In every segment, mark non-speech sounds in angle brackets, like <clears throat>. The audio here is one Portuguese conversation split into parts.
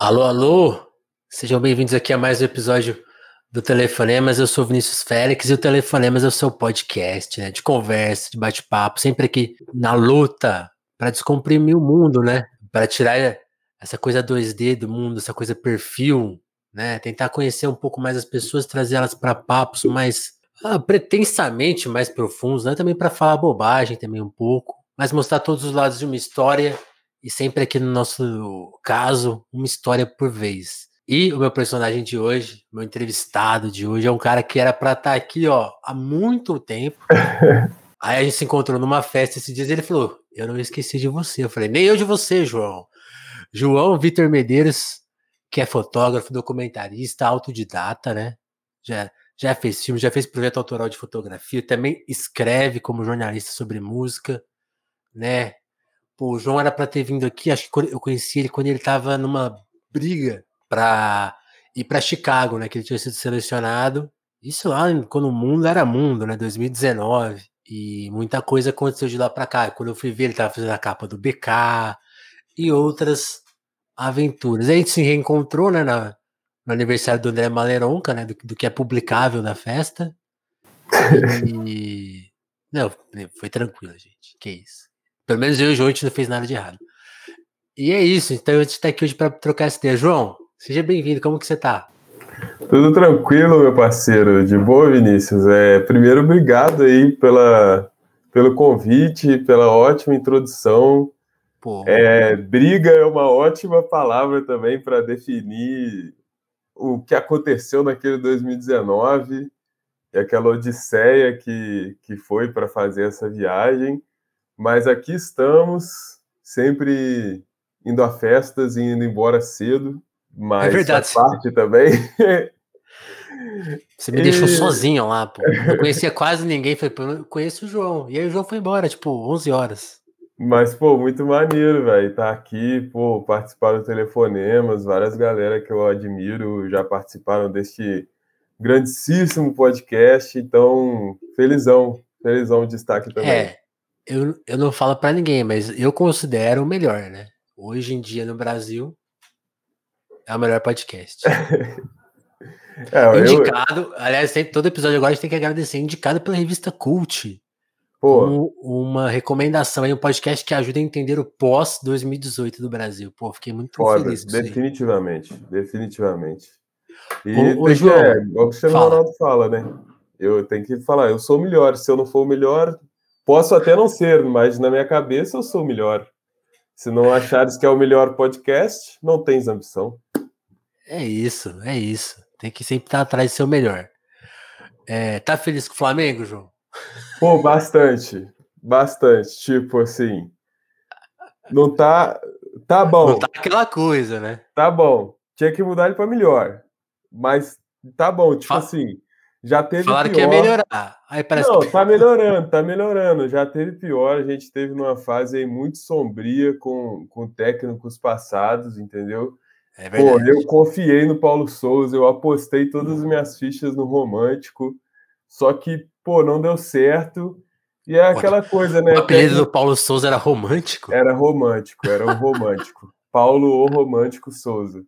Alô, alô! Sejam bem-vindos aqui a mais um episódio do Telefonemas. Eu sou Vinícius Félix e o Telefonemas é o seu podcast, né? De conversa, de bate-papo, sempre aqui na luta para descomprimir o mundo, né? Para tirar essa coisa 2D do mundo, essa coisa perfil, né? Tentar conhecer um pouco mais as pessoas, trazer elas para papos mais ah, pretensamente mais profundos, né? Também para falar bobagem também um pouco, mas mostrar todos os lados de uma história e sempre aqui no nosso caso, uma história por vez. E o meu personagem de hoje, meu entrevistado de hoje, é um cara que era para estar tá aqui, ó, há muito tempo. <laughs> Aí a gente se encontrou numa festa esses dias e ele falou: Eu não esqueci de você. Eu falei: Nem eu de você, João. João Vitor Medeiros, que é fotógrafo, documentarista, autodidata, né? Já, já fez filme, já fez projeto autoral de fotografia, também escreve como jornalista sobre música, né? Pô, o João era para ter vindo aqui, acho que eu conheci ele quando ele tava numa briga para ir para Chicago, né? Que ele tinha sido selecionado. Isso lá quando o mundo era mundo, né? 2019. E muita coisa aconteceu de lá para cá. Quando eu fui ver, ele tava fazendo a capa do BK e outras aventuras. A gente se reencontrou, né? Na, no aniversário do André Maleronca, né? Do, do que é publicável da festa. E. <laughs> Não, foi tranquilo, gente. Que isso. Pelo menos eu e o João a gente não fez nada de errado. E é isso, então a gente está aqui hoje para trocar essa ideia. João, seja bem-vindo, como que você está? Tudo tranquilo, meu parceiro. De boa, Vinícius. É, primeiro, obrigado aí pela, pelo convite, pela ótima introdução. É, briga é uma ótima palavra também para definir o que aconteceu naquele 2019 e aquela odisseia que, que foi para fazer essa viagem. Mas aqui estamos, sempre indo a festas e indo embora cedo, mas é verdade. faz parte também. Você me e... deixou sozinho lá, pô. Não conhecia quase ninguém. Falei, conheço o João. E aí o João foi embora, tipo, 11 horas. Mas, pô, muito maneiro, velho. Tá aqui, pô, participar do Telefonemas. Várias galera que eu admiro já participaram deste grandíssimo podcast. Então, felizão, felizão de estar aqui também. É, eu, eu não falo para ninguém, mas eu considero o melhor, né? Hoje em dia no Brasil é o melhor podcast. <laughs> é, indicado, eu... aliás, sempre, todo episódio agora a gente tem que agradecer, indicado pela revista Cult. Pô. uma recomendação aí, um podcast que ajuda a entender o pós 2018 do Brasil. Pô, fiquei muito Foda, feliz definitivamente, definitivamente. E ô, ô, João, é, o Cristiano Ronaldo fala, né? Eu tenho que falar, eu sou o melhor. Se eu não for o melhor, Posso até não ser, mas na minha cabeça eu sou o melhor. Se não achares que é o melhor podcast, não tens ambição. É isso, é isso. Tem que sempre estar atrás do seu melhor. É, tá feliz com o Flamengo, João? Pô, bastante. Bastante. Tipo assim. Não tá. Tá bom. Não tá aquela coisa, né? Tá bom. Tinha que mudar ele para melhor. Mas tá bom, tipo Fa assim. Já teve Falaram pior. que ia melhorar. Aí parece Não, que... tá melhorando, tá melhorando. Já teve pior. A gente teve numa fase aí muito sombria com, com técnicos passados, entendeu? É Pô, eu confiei no Paulo Souza, eu apostei todas as minhas fichas no romântico. Só que, pô, não deu certo. E é aquela coisa, né? O apelido do Paulo Souza era romântico? Era romântico, era o romântico. Paulo o Romântico Souza.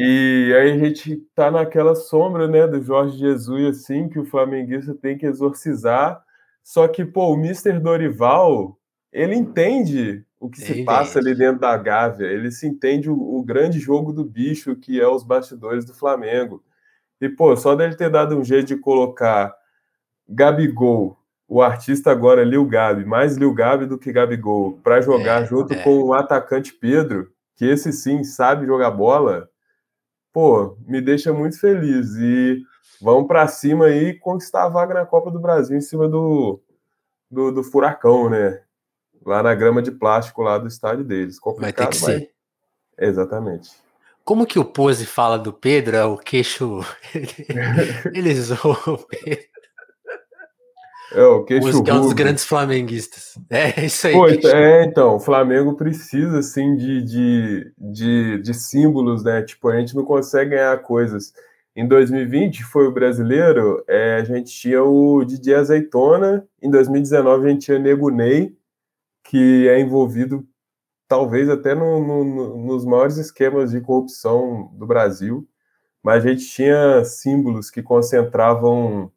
E aí a gente tá naquela sombra, né, do Jorge Jesus, assim, que o flamenguista tem que exorcizar. Só que, pô, o Mister Dorival, ele entende o que se passa ali dentro da Gávea, ele se entende o, o, grande jogo do bicho que é os bastidores do Flamengo. E, pô, só dele ter dado um jeito de colocar Gabigol, o artista agora Lil Gabi, mais Lil Gabi do que Gabigol, para jogar é, junto é. com o atacante Pedro, que esse sim sabe jogar bola, pô, me deixa muito feliz. E vamos para cima aí conquistar a vaga na Copa do Brasil em cima do, do, do, Furacão, né? Lá na grama de plástico lá do estádio deles. Complicado, Vai ter que mas... ser. Exatamente. Como que o Pose fala do Pedro? É o queixo. <laughs> Ele zoou o Pedro. É, o queixo que é um dos grandes flamenguistas. É isso aí. Pô, é, então, o Flamengo precisa, assim, de, de, de, de, símbolos, né? Tipo, a gente não consegue ganhar coisas. Em 2020, foi o brasileiro, é, a gente tinha o Didi Azeitona, em 2019 a gente tinha Nego Ney, que é envolvido talvez até no, no, nos maiores esquemas de corrupção do Brasil, mas a gente tinha símbolos que concentravam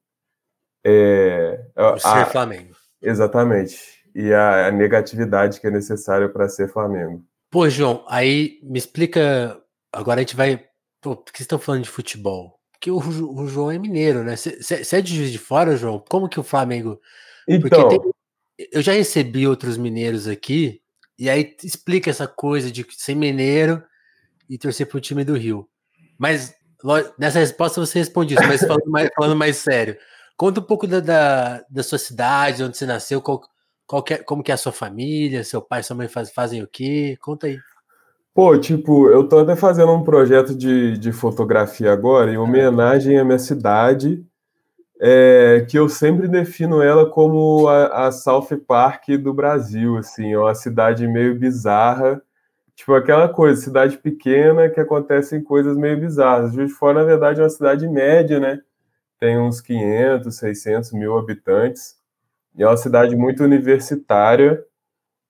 é, ser a, Flamengo. Exatamente. E a, a negatividade que é necessária para ser Flamengo. Pô, João, aí me explica. Agora a gente vai. Pô, por que vocês estão falando de futebol? Porque o, o João é mineiro, né? Você é de Juiz de Fora, João? Como que o Flamengo. Então. Tem, eu já recebi outros mineiros aqui, e aí explica essa coisa de ser mineiro e torcer pro time do Rio. Mas nessa resposta você responde isso, mas falando mais, falando mais sério. Conta um pouco da, da, da sua cidade, onde você nasceu, qual, qual que é, como que é a sua família, seu pai sua mãe faz, fazem o quê? Conta aí. Pô, tipo, eu tô até fazendo um projeto de, de fotografia agora, em homenagem à minha cidade, é, que eu sempre defino ela como a, a, South Park do Brasil, assim, é uma cidade meio bizarra, tipo aquela coisa, cidade pequena que acontecem coisas meio bizarras. Juiz de Fora, na verdade, é uma cidade média, né? Tem uns 500, 600 mil habitantes, e é uma cidade muito universitária,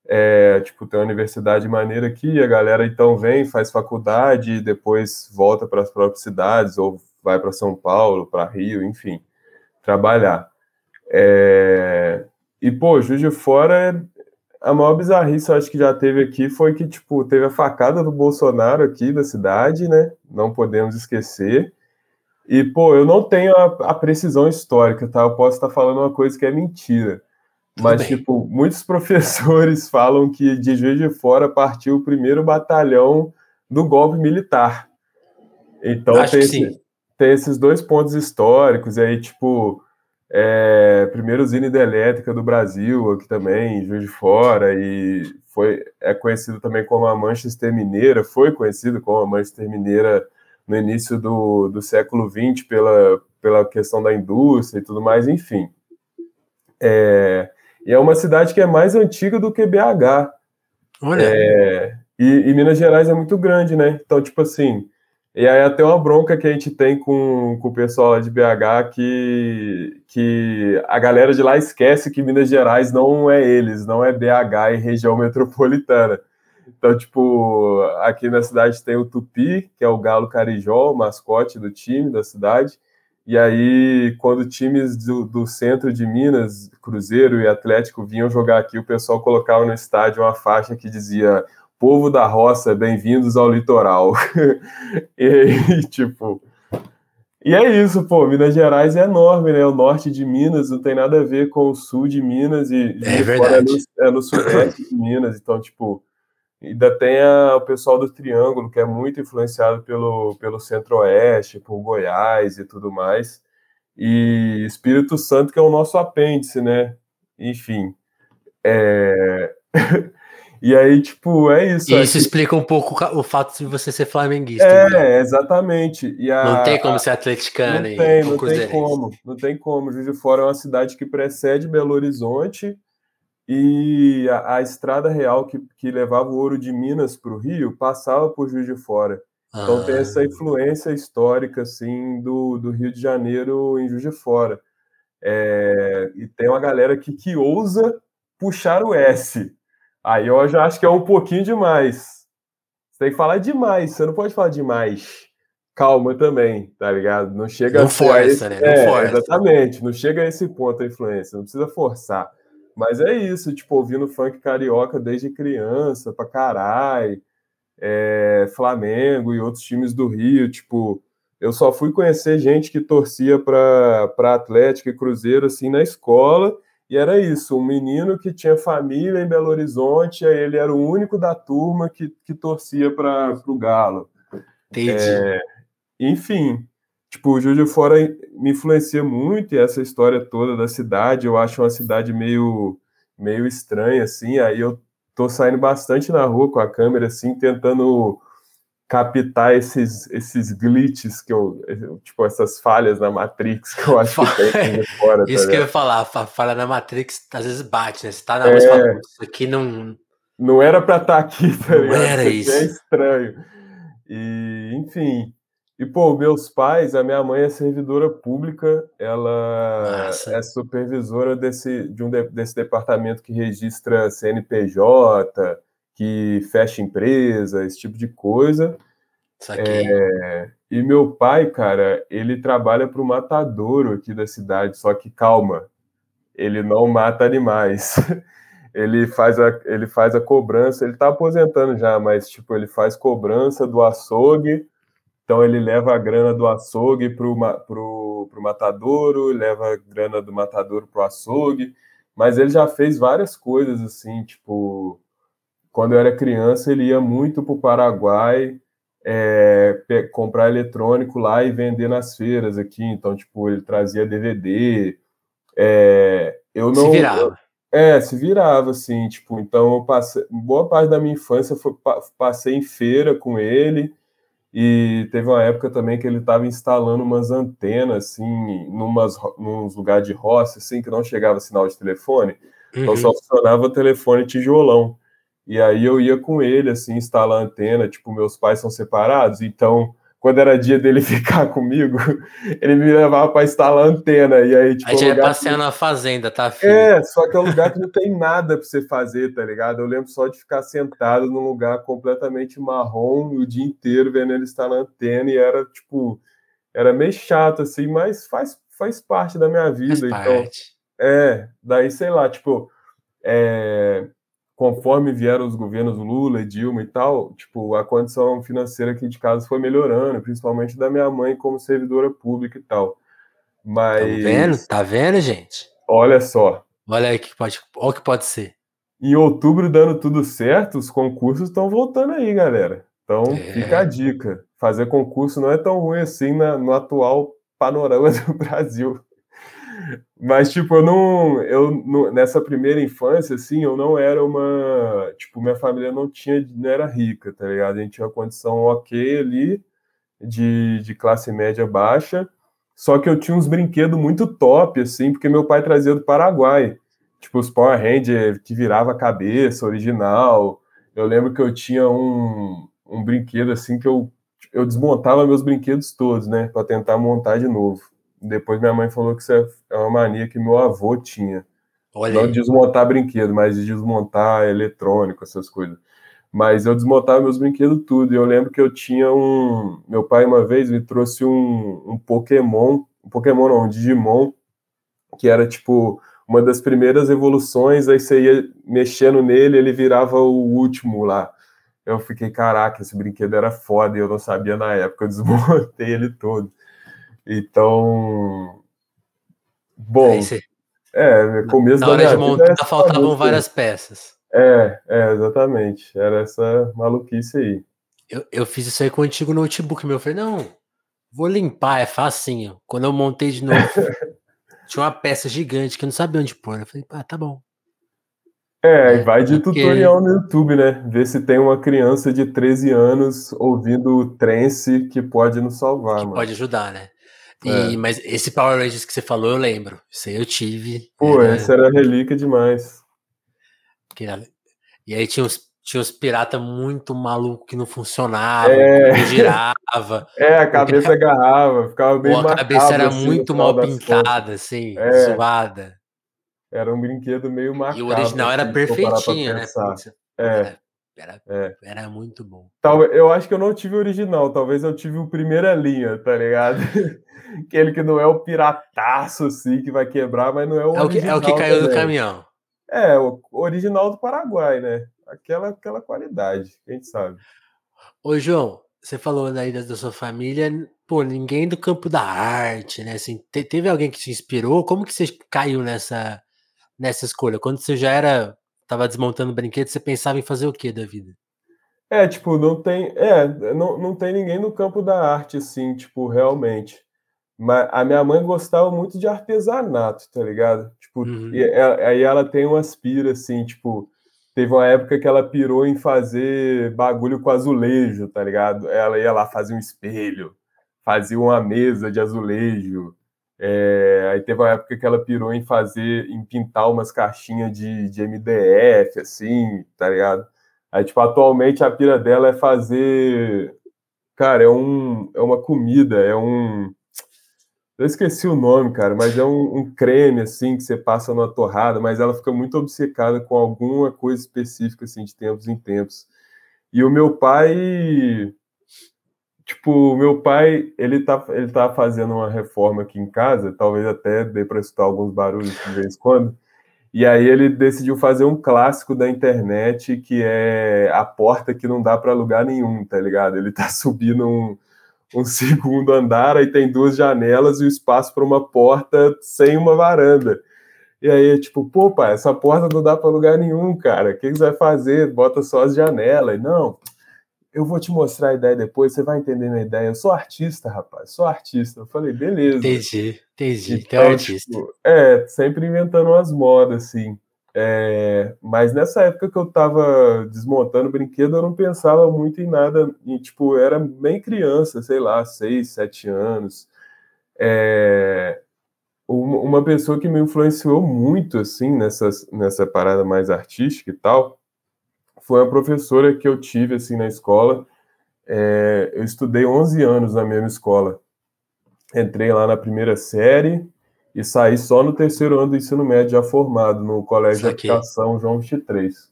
é, tipo, tem uma universidade maneira aqui, a galera então vem, faz faculdade, e depois volta para as próprias cidades, ou vai para São Paulo, para Rio, enfim, trabalhar. É, e, pô, Juiz de Fora, a maior bizarrice, eu acho que já teve aqui, foi que, tipo, teve a facada do Bolsonaro aqui da cidade, né, não podemos esquecer, e, pô, eu não tenho a, a, precisão histórica, tá? Eu posso estar falando uma coisa que é mentira. Mas, tipo, muitos <laughs> professores falam que de Juiz de Fora partiu o primeiro batalhão do golpe militar. Então, tem, esse, tem, esses dois pontos históricos. E aí, tipo, é, primeiro usina hidrelétrica do Brasil, aqui também, Juiz de Fora. E foi, é conhecido também como a Manchester Mineira. Foi conhecido como a Manchester Mineira no início do, do século XX pela, pela questão da indústria e tudo mais, enfim. É, e é uma cidade que é mais antiga do que BH. Olha. É, e, e, Minas Gerais é muito grande, né? Então, tipo assim, e aí até uma bronca que a gente tem com, com o pessoal de BH que, que a galera de lá esquece que Minas Gerais não é eles, não é BH e região metropolitana. Então, tipo, aqui na cidade tem o Tupi, que é o galo carijó, o mascote do time da cidade. E aí, quando times do, do, centro de Minas, Cruzeiro e Atlético, vinham jogar aqui, o pessoal colocava no estádio uma faixa que dizia: Povo da roça, bem-vindos ao litoral. <laughs> e aí, tipo. E é isso, pô. Minas Gerais é enorme, né? O norte de Minas não tem nada a ver com o sul de Minas e é, verdade. É, no, é no sudeste de Minas. Então, tipo, Ainda tem a, o pessoal do Triângulo, que é muito influenciado pelo, pelo Centro-Oeste, por Goiás e tudo mais. E Espírito Santo, que é o nosso apêndice, né? Enfim. É... <laughs> e aí, tipo, é isso. E isso explica um pouco o fato de você ser flamenguista. É, né? exatamente. E a, não tem como ser atleticano não tem, não tem como. Não tem como. Juiz de Fora é uma cidade que precede Belo Horizonte e a, a, estrada real que, que levava o ouro de Minas para o Rio passava por Juiz de Fora. Então ah. tem essa influência histórica assim do, do Rio de Janeiro em Juiz de Fora. É, e tem uma galera que, que ousa puxar o S. Aí eu já acho que é um pouquinho demais. Você tem que falar demais, você não pode falar demais. Calma também, tá ligado? Não chega não a força, esse... né? Não é, força. Exatamente, não chega a esse ponto a influência, não precisa forçar. Mas é isso, tipo, ouvindo funk carioca desde criança, pra caralho, é, Flamengo e outros times do Rio, tipo, eu só fui conhecer gente que torcia para Atlético e Cruzeiro, assim, na escola, e era isso, um menino que tinha família em Belo Horizonte, aí ele era o único da turma que, que torcia para o Galo. Entendi. É, enfim, tipo, o Juiz de Fora me influencia muito e essa história toda da cidade, eu acho uma cidade meio meio estranha assim, aí eu tô saindo bastante na rua com a câmera assim, tentando captar esses esses glitches que eu, tipo essas falhas na Matrix que eu acho que tem <laughs> fora. Isso tá que eu ia falar, a falha na Matrix às vezes bate, né? Você tá na é... música, isso aqui não não era para estar tá aqui, <laughs> tá não era isso. É estranho. E, enfim, e, pô, meus pais, a minha mãe é servidora pública, ela Nossa. é supervisora desse, de um de, desse departamento que registra CNPJ que fecha empresa, esse tipo de coisa. É, e meu pai, cara, ele trabalha para o matadouro aqui da cidade, só que calma, ele não mata animais. <laughs> ele faz a, ele faz a cobrança, ele está aposentando já, mas tipo, ele faz cobrança do açougue, então ele leva a grana do açougue pro, pro matadouro, leva a grana do matadouro pro açougue, mas ele já fez várias coisas assim, tipo, quando eu era criança ele ia muito pro Paraguai é, comprar eletrônico lá e vender nas feiras aqui, então tipo, ele trazia DVD, é, eu não... Se virava. É, se virava, assim, tipo, então eu passei, boa parte da minha infância foi, passei em feira com ele, e teve uma época também que ele estava instalando umas antenas, assim, numas, nos lugares de roça, assim, que não chegava sinal de telefone, uhum. então só funcionava telefone tijolão. E aí eu ia com ele, assim, instalar antena, tipo, meus pais são separados, então quando era dia dele <laughs> ficar comigo, ele me levava para instalar antena. E aí, tipo. A gente ia passear que... na fazenda, tá, filho? É, só que é um lugar que não tem nada para você fazer, tá ligado? Eu lembro só de ficar sentado num lugar completamente marrom o dia inteiro vendo ele instalar antena e era, tipo. Era meio chato, assim, mas faz, faz parte da minha vida. Faz então, parte. é, daí, sei lá, tipo. É, conforme vieram os governos Lula e Dilma e tal, tipo, a condição financeira aqui de casa foi melhorando, principalmente da minha mãe como servidora pública e tal. Mas Tá vendo? Tá vendo, gente? Olha só. Olha aí que pode, olha o que pode ser. Em outubro dando tudo certo, os concursos estão voltando aí, galera. Então, é. fica a dica. Fazer concurso não é tão ruim assim na, no atual panorama <laughs> do Brasil. Mas, tipo, eu não. Eu, nessa primeira infância, assim, eu não era uma. Tipo, minha família não tinha. Não era rica, tá ligado? A gente tinha uma condição ok ali, de, de classe média baixa. Só que eu tinha uns brinquedos muito top, assim, porque meu pai trazia do Paraguai. Tipo, os Power Rangers que virava a cabeça, original. Eu lembro que eu tinha um, um brinquedo, assim, que eu, eu desmontava meus brinquedos todos, né? Pra tentar montar de novo. Depois minha mãe falou que isso é, é uma mania que meu avô tinha. Olha Não aí. desmontar brinquedo, mas de desmontar eletrônico, essas coisas. Mas eu desmontava meus brinquedos tudo. E eu lembro que eu tinha um. Meu pai, uma vez, me trouxe um, um Pokémon. Um Pokémon não, um Digimon, que era tipo uma das primeiras evoluções. Aí você ia mexendo nele, ele virava o último lá. Eu fiquei, caraca, esse brinquedo era foda e eu não sabia na época. Eu desmontei <laughs> ele todo. Então, bom, é, começo Na hora de montar, faltavam várias peças. É, é, exatamente. Era essa maluquice aí. Eu, eu fiz isso aí com o antigo notebook meu. Eu falei, não, vou limpar, é facinho. Quando eu montei de novo, <laughs> tinha uma peça gigante que eu não sabia onde pôr. Eu falei, ah, tá bom. É, é vai de porque... tutorial no YouTube, né? Ver se tem uma criança de 13 anos ouvindo trance que pode nos salvar, que mano. Pode ajudar, né? E, é. Mas esse Power Rangers que você falou, eu lembro. Isso aí eu tive. Pô, era... essa era relíquia demais. E aí tinha os, tinha piratas muito malucos que não funcionavam, é. que não girava. <laughs> É, a cabeça porque... agarrava, ficava bem Pô, A cabeça era assim, muito mal pintada, assim, é. zoada. Era um brinquedo meio marcado. E o original assim, era perfeitinho, né? É. Era era, é. era muito bom. Tal, eu acho que eu não tive o original, talvez eu tive o primeira linha, tá ligado? <laughs> Aquele que não é o pirataço, assim, que vai quebrar, mas não é o é o que, É o que caiu também. do caminhão. É, o original do Paraguai, né? Aquela, aquela qualidade, gente sabe. Ô, João, você falou daí da, da sua família, pô, ninguém do campo da arte, né? Assim, te, teve alguém que te inspirou? Como que você caiu nessa, nessa escolha? Quando você já era tava desmontando brinquedo, você pensava em fazer o que da vida? É, tipo, não tem, é, não, não tem ninguém no campo da arte, assim, tipo, realmente. Mas a minha mãe gostava muito de artesanato, tá ligado? Tipo, uhum. e, aí ela tem umas piras, assim, tipo, teve uma época que ela pirou em fazer bagulho com azulejo, tá ligado? Ela ia lá fazer um espelho, fazia uma mesa de azulejo, é, aí teve uma época que ela pirou em fazer, em pintar umas caixinhas de, de MDF, assim, tá ligado? Aí, tipo, atualmente a pira dela é fazer. Cara, é, um, é uma comida, é um. Eu esqueci o nome, cara, mas é um, um, creme, assim, que você passa numa torrada, mas ela fica muito obcecada com alguma coisa específica, assim, de tempos em tempos. E o meu pai, tipo, meu pai, ele tá, ele tá fazendo uma reforma aqui em casa, talvez até dê para escutar alguns barulhos de vez em quando, e aí ele decidiu fazer um clássico da internet, que é a porta que não dá para lugar nenhum, tá ligado? Ele tá <laughs> subindo um um <laughs> segundo andar, aí tem duas janelas e o espaço para uma porta sem uma varanda. E aí, tipo, pô, pai, essa porta não dá para lugar nenhum, cara. O que, que você vai fazer? Bota só as janelas. E, não, eu vou te mostrar a ideia depois, você vai entender minha ideia. Eu sou artista, rapaz, sou artista. Eu falei, beleza. Entendi, entendi. Então, é artista. Tipo, é, sempre inventando umas modas, assim. É, mas nessa época que eu estava desmontando o brinquedo, eu não pensava muito em nada. E, tipo, era bem criança, sei lá, seis, sete anos. É, uma pessoa que me influenciou muito, assim, nessa, nessa parada mais artística e tal, foi uma professora que eu tive, assim, na escola. É, eu estudei 11 anos na mesma escola. Entrei lá na primeira série, e saí só no terceiro ano do ensino médio, já formado no Colégio de Aplicação João 23.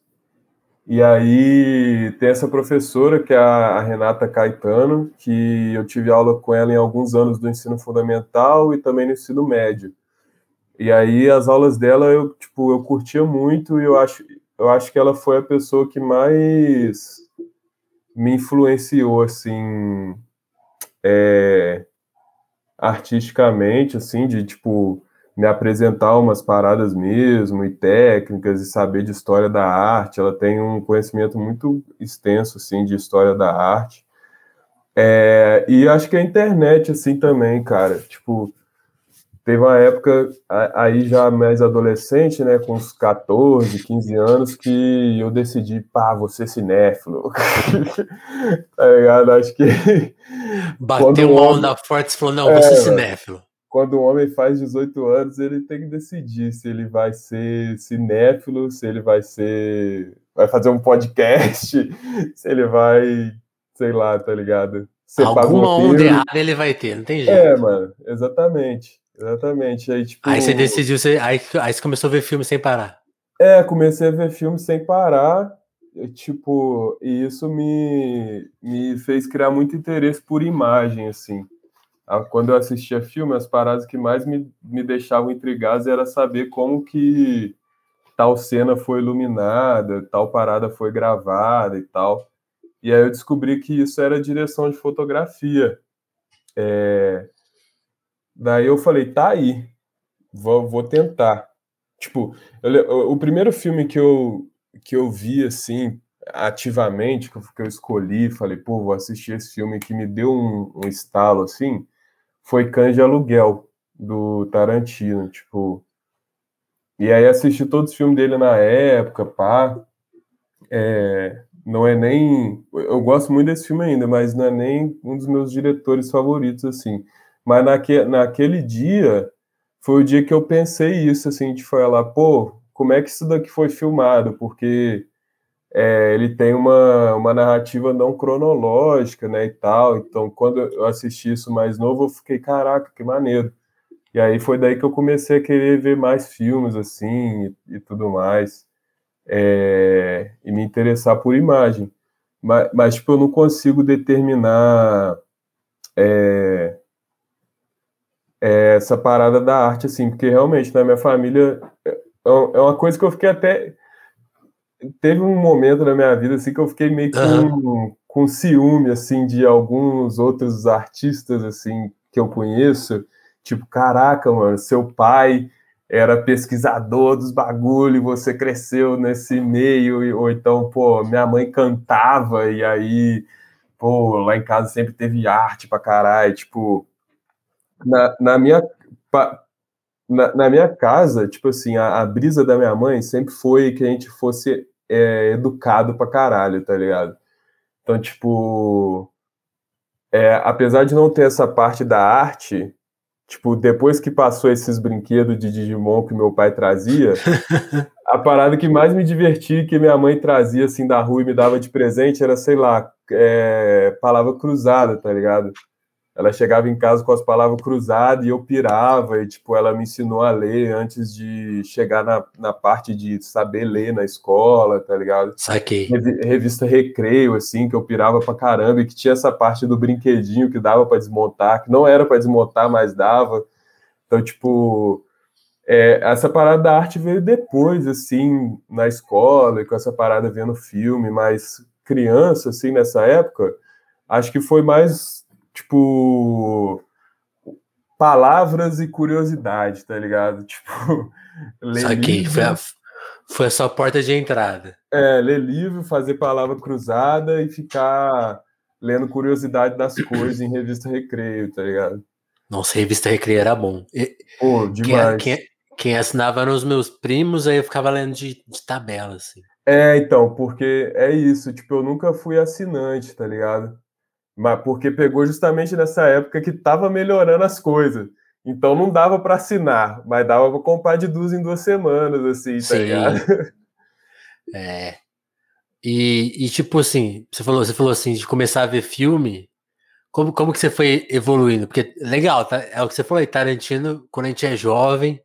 E aí tem essa professora, que é a Renata Caetano, que eu tive aula com ela em alguns anos do ensino fundamental e também no ensino médio. E aí as aulas dela eu, tipo, eu curtia muito e eu acho, eu acho que ela foi a pessoa que mais me influenciou, assim, é, artisticamente, assim, de tipo me apresentar umas paradas mesmo e técnicas e saber de história da arte. Ela tem um conhecimento muito extenso assim de história da arte. É, e acho que a internet assim também, cara. Tipo, teve uma época aí já mais adolescente, né, com uns 14, 15 anos, que eu decidi, pá, vou ser cinéfilo. <laughs> tá ligado? Acho que. Bateu uma onda forte e falou: não, é, vou ser cinéfilo. Quando o homem faz 18 anos, ele tem que decidir se ele vai ser cinéfilo, se ele vai ser. vai fazer um podcast, <laughs> se ele vai, sei lá, tá ligado? Ser Alguma onda errada ele vai ter, não tem jeito. É, mano, exatamente. Exatamente. Aí, tipo, aí você decidiu, você, aí, aí você começou a ver filme sem parar. É, comecei a ver filme sem parar. E, tipo, e isso me, me fez criar muito interesse por imagem, assim. Quando eu assistia filme, as paradas que mais me, me deixavam intrigados era saber como que tal cena foi iluminada, tal parada foi gravada e tal. E aí eu descobri que isso era direção de fotografia. É, Daí eu falei, tá aí, vou, vou tentar. Tipo, eu, o primeiro filme que eu, que eu vi, assim, ativamente, que eu, que eu escolhi, falei, pô, vou assistir esse filme que me deu um, um estalo, assim, foi Cães de Aluguel, do Tarantino, tipo... E aí assisti todos os filmes dele na época, pá. É, não é nem... Eu gosto muito desse filme ainda, mas não é nem um dos meus diretores favoritos, assim. Mas naque, naquele dia foi o dia que eu pensei isso, assim, de falar, pô, como é que isso daqui foi filmado? Porque é, ele tem uma, uma narrativa não cronológica, né, e tal. Então, quando eu assisti isso mais novo, eu fiquei, caraca, que maneiro. E aí foi daí que eu comecei a querer ver mais filmes, assim, e, e tudo mais. É, e me interessar por imagem. Mas, mas, tipo, eu não consigo determinar... É, é, essa parada da arte, assim, porque realmente na minha família é, é, é uma coisa que eu fiquei até. Teve um momento na minha vida assim que eu fiquei meio com, uhum. com ciúme assim de alguns outros artistas assim que eu conheço, tipo, caraca, mano, seu pai era pesquisador dos bagulho e você cresceu nesse meio, ou então, pô, minha mãe cantava e aí, pô, lá em casa sempre teve arte pra caralho, tipo, na, na minha na, na, minha casa, tipo assim, a, a, brisa da minha mãe sempre foi que a gente fosse é, educado pra caralho, tá ligado? Então, tipo, é, apesar de não ter essa parte da arte, tipo, depois que passou esses brinquedos de Digimon que meu pai trazia, <laughs> a parada que mais me divertia que minha mãe trazia, assim, da rua e me dava de presente era, sei lá, é, palavra cruzada, tá ligado? Ela chegava em casa com as palavras cruzadas e eu pirava, e tipo, ela me ensinou a ler antes de chegar na, na parte de saber ler na escola, tá ligado? Saquei. Revista Recreio, assim, que eu pirava pra caramba, e que tinha essa parte do brinquedinho que dava para desmontar, que não era para desmontar, mas dava. Então, tipo, é, essa parada da arte veio depois, assim, na escola, e com essa parada vendo filme, mas criança, assim, nessa época, acho que foi mais tipo, palavras e curiosidade, tá ligado? <laughs> Tipo, ler Saquei, livro, foi a, foi a sua porta de entrada. É, ler livro, fazer palavra cruzada e ficar lendo curiosidade das <coughs> coisas em revista Recreio, tá ligado? Nossa, revista Recreio era bom. E, Pô, demais. Quem, quem, quem, assinava eram os meus primos, aí eu ficava lendo de, de tabela, assim. É, então, porque é isso, tipo, eu nunca fui assinante, tá ligado? Mas porque pegou justamente nessa época que estava melhorando as coisas. Então não dava para assinar, mas dava para comprar de duas em duas semanas, assim, tá Sim. ligado? <laughs> É. E, e, tipo assim, você falou, você falou assim, de começar a ver filme, como, como que você foi evoluindo? Porque legal, tá? É o que você falou aí, Tarantino, quando a gente é jovem,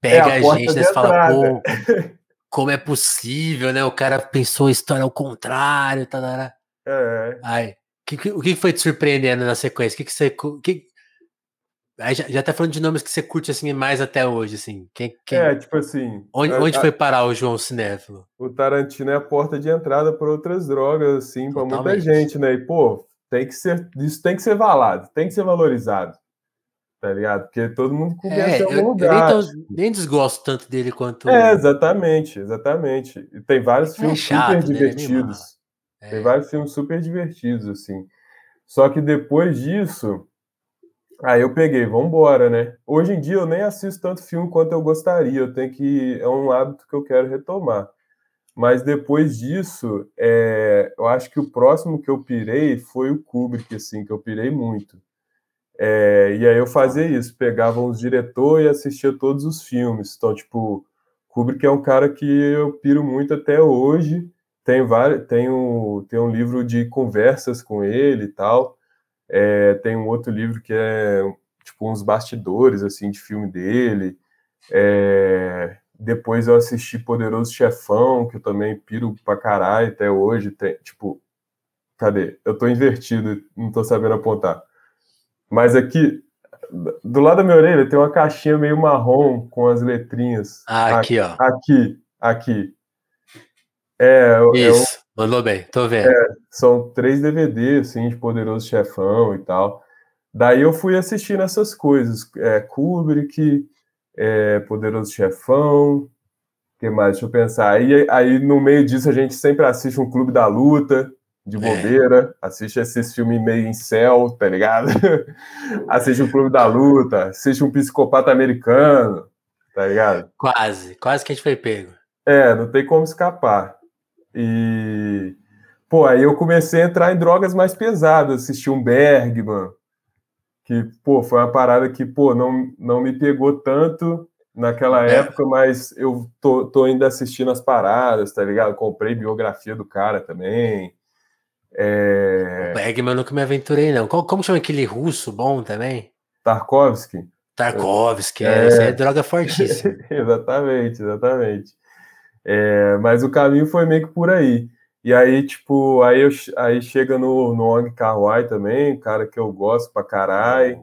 pega é a, a gente, né, você fala, pô, <laughs> como é possível, né? O cara pensou a história ao contrário, tá, É. Aí, que, o que foi te surpreendendo na sequência? O que, que você. Que, aí já, já tá falando de nomes que você curte assim mais até hoje, assim. Quem, quem, é, tipo assim. Onde, a, onde foi parar o João Cinéfilo? O Tarantino é a porta de entrada para outras drogas, assim, para muita gente, né? E, pô, tem que ser. Isso tem que ser valado, tem que ser valorizado. Tá ligado? Porque todo mundo começa é, em algum lugar. Eu nem, nem, desgosto tanto dele quanto. É, exatamente, exatamente. E tem vários é filmes é chato, super né? É. Tem vários filmes super divertidos, assim. Só que depois disso, aí eu peguei, vambora, né? Hoje em dia eu nem assisto tanto filme quanto eu gostaria. Eu tenho que. É um hábito que eu quero retomar. Mas depois disso, é, eu acho que o próximo que eu pirei foi o Kubrick, assim, que eu pirei muito. É, e aí eu fazia isso, pegava uns diretores e assistia todos os filmes. Então, tipo, Kubrick é um cara que eu piro muito até hoje. Tem, vários, tem, um, tem um livro de conversas com ele e tal. É, tem um outro livro que é tipo uns bastidores assim de filme dele. É, depois eu assisti Poderoso Chefão, que eu também piro pra caralho até hoje. Tem, tipo, cadê? Eu tô invertido, não tô sabendo apontar. Mas aqui, do lado da minha orelha, tem uma caixinha meio marrom com as letrinhas. Ah, aqui, ó. Aqui, aqui. É, Isso, é mandou bem, tô vendo. É, são três DVDs, assim, de Poderoso Chefão e tal. Daí eu fui assistindo essas coisas, é, Kubrick, é, Poderoso Chefão, que mais? Deixa eu pensar. Aí, aí no meio disso a gente sempre assiste um Clube da Luta, de é. bobeira, é. assiste esses filmes meio em céu, tá ligado? <laughs> assiste um Clube da Luta, assiste um Psicopata Americano, tá ligado? Quase, quase que a gente foi pego. É, não tem como escapar. E, pô, aí eu comecei a entrar em drogas mais pesadas, assisti um Bergman, que, pô, foi uma parada que, pô, não, não me pegou tanto naquela é. época, mas eu tô, tô ainda assistindo as paradas, tá ligado? Comprei biografia do cara também. É... O Bergman eu nunca me aventurei, não. Como, como chama aquele russo bom também? Tarkovsky. Tarkovsky, é, é, é droga fortíssima. <laughs> exatamente, exatamente. É, mas o caminho foi meio que por aí. E aí, tipo, aí, eu, aí chega no, no Ong Kar também, cara que eu gosto pra caralho.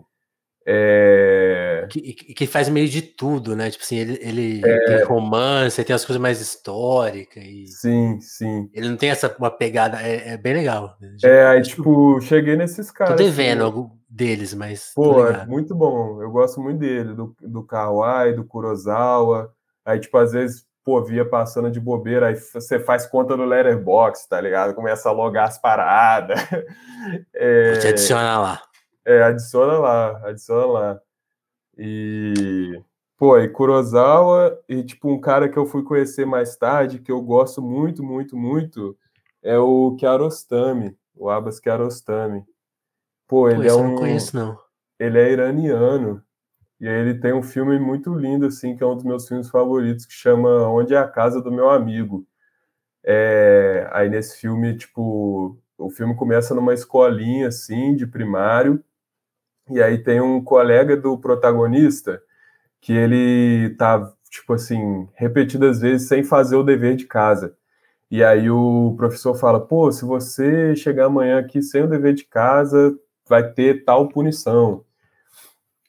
É... Que, que faz meio de tudo, né? Tipo assim, ele, ele é... tem romance, tem as coisas mais históricas. E... Sim, sim. Ele não tem essa uma pegada, é, é bem legal. Né? É, aí, tipo, cheguei nesses caras. Tô devendo assim, algo deles, mas. Pô, é muito bom. Eu gosto muito dele, do, do Kawai, do Kurosawa. Aí, tipo, às vezes pô, via passando de bobeira, aí você faz conta no Letterbox, tá ligado? Começa a logar as paradas. <laughs> É, Vou te adiciona lá. É, adiciona lá, adiciona lá. E, pô, e Kurosawa, e tipo, um cara que eu fui conhecer mais tarde, que eu gosto muito, muito, muito, é o Kiarostami, o Abbas Kiarostami. Pô, ele pô, é um... não conheço, não. Ele é iraniano, e aí ele tem um filme muito lindo, assim, que é um dos meus filmes favoritos, que chama Onde é a Casa do Meu Amigo. É, aí nesse filme, tipo, o filme começa numa escolinha, assim, de primário, E aí tem um colega do protagonista que ele tá, tipo assim, repetidas vezes sem fazer o dever de casa. E aí o professor fala: pô, se você chegar amanhã aqui sem o dever de casa, vai ter tal punição.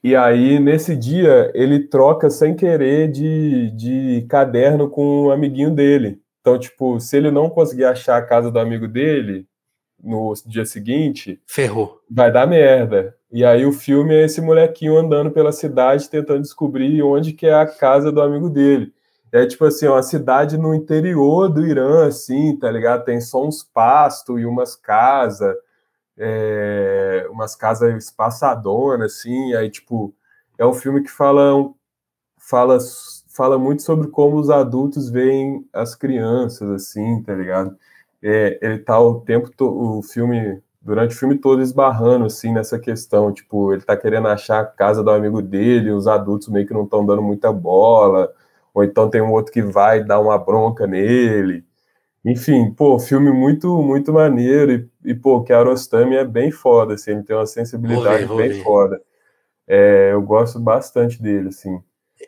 E aí, nesse dia, ele troca sem querer de, de caderno com um amiguinho dele. Então, tipo, se ele não conseguir achar a casa do amigo dele no dia seguinte, ferrou. Vai dar merda. E aí o filme é esse molequinho andando pela cidade tentando descobrir onde que é a casa do amigo dele. É tipo assim, uma cidade no interior do Irã, assim, tá ligado? Tem só uns pastos e umas casas é, umas casas espaçadonas, assim, aí, tipo, é um filme que fala, fala, fala muito sobre como os adultos veem as crianças, assim, tá ligado? É, ele tá o tempo, o filme, durante o filme todo esbarrando, assim, nessa questão, tipo, ele tá querendo achar a casa do amigo dele, os adultos meio que não estão dando muita bola, ou então tem um outro que vai dar uma bronca nele, enfim, pô, filme muito, muito maneiro e, e pô, que a Arostami é bem foda, assim, ele tem uma sensibilidade vou ver, vou bem ver. foda. É, eu gosto bastante dele, assim.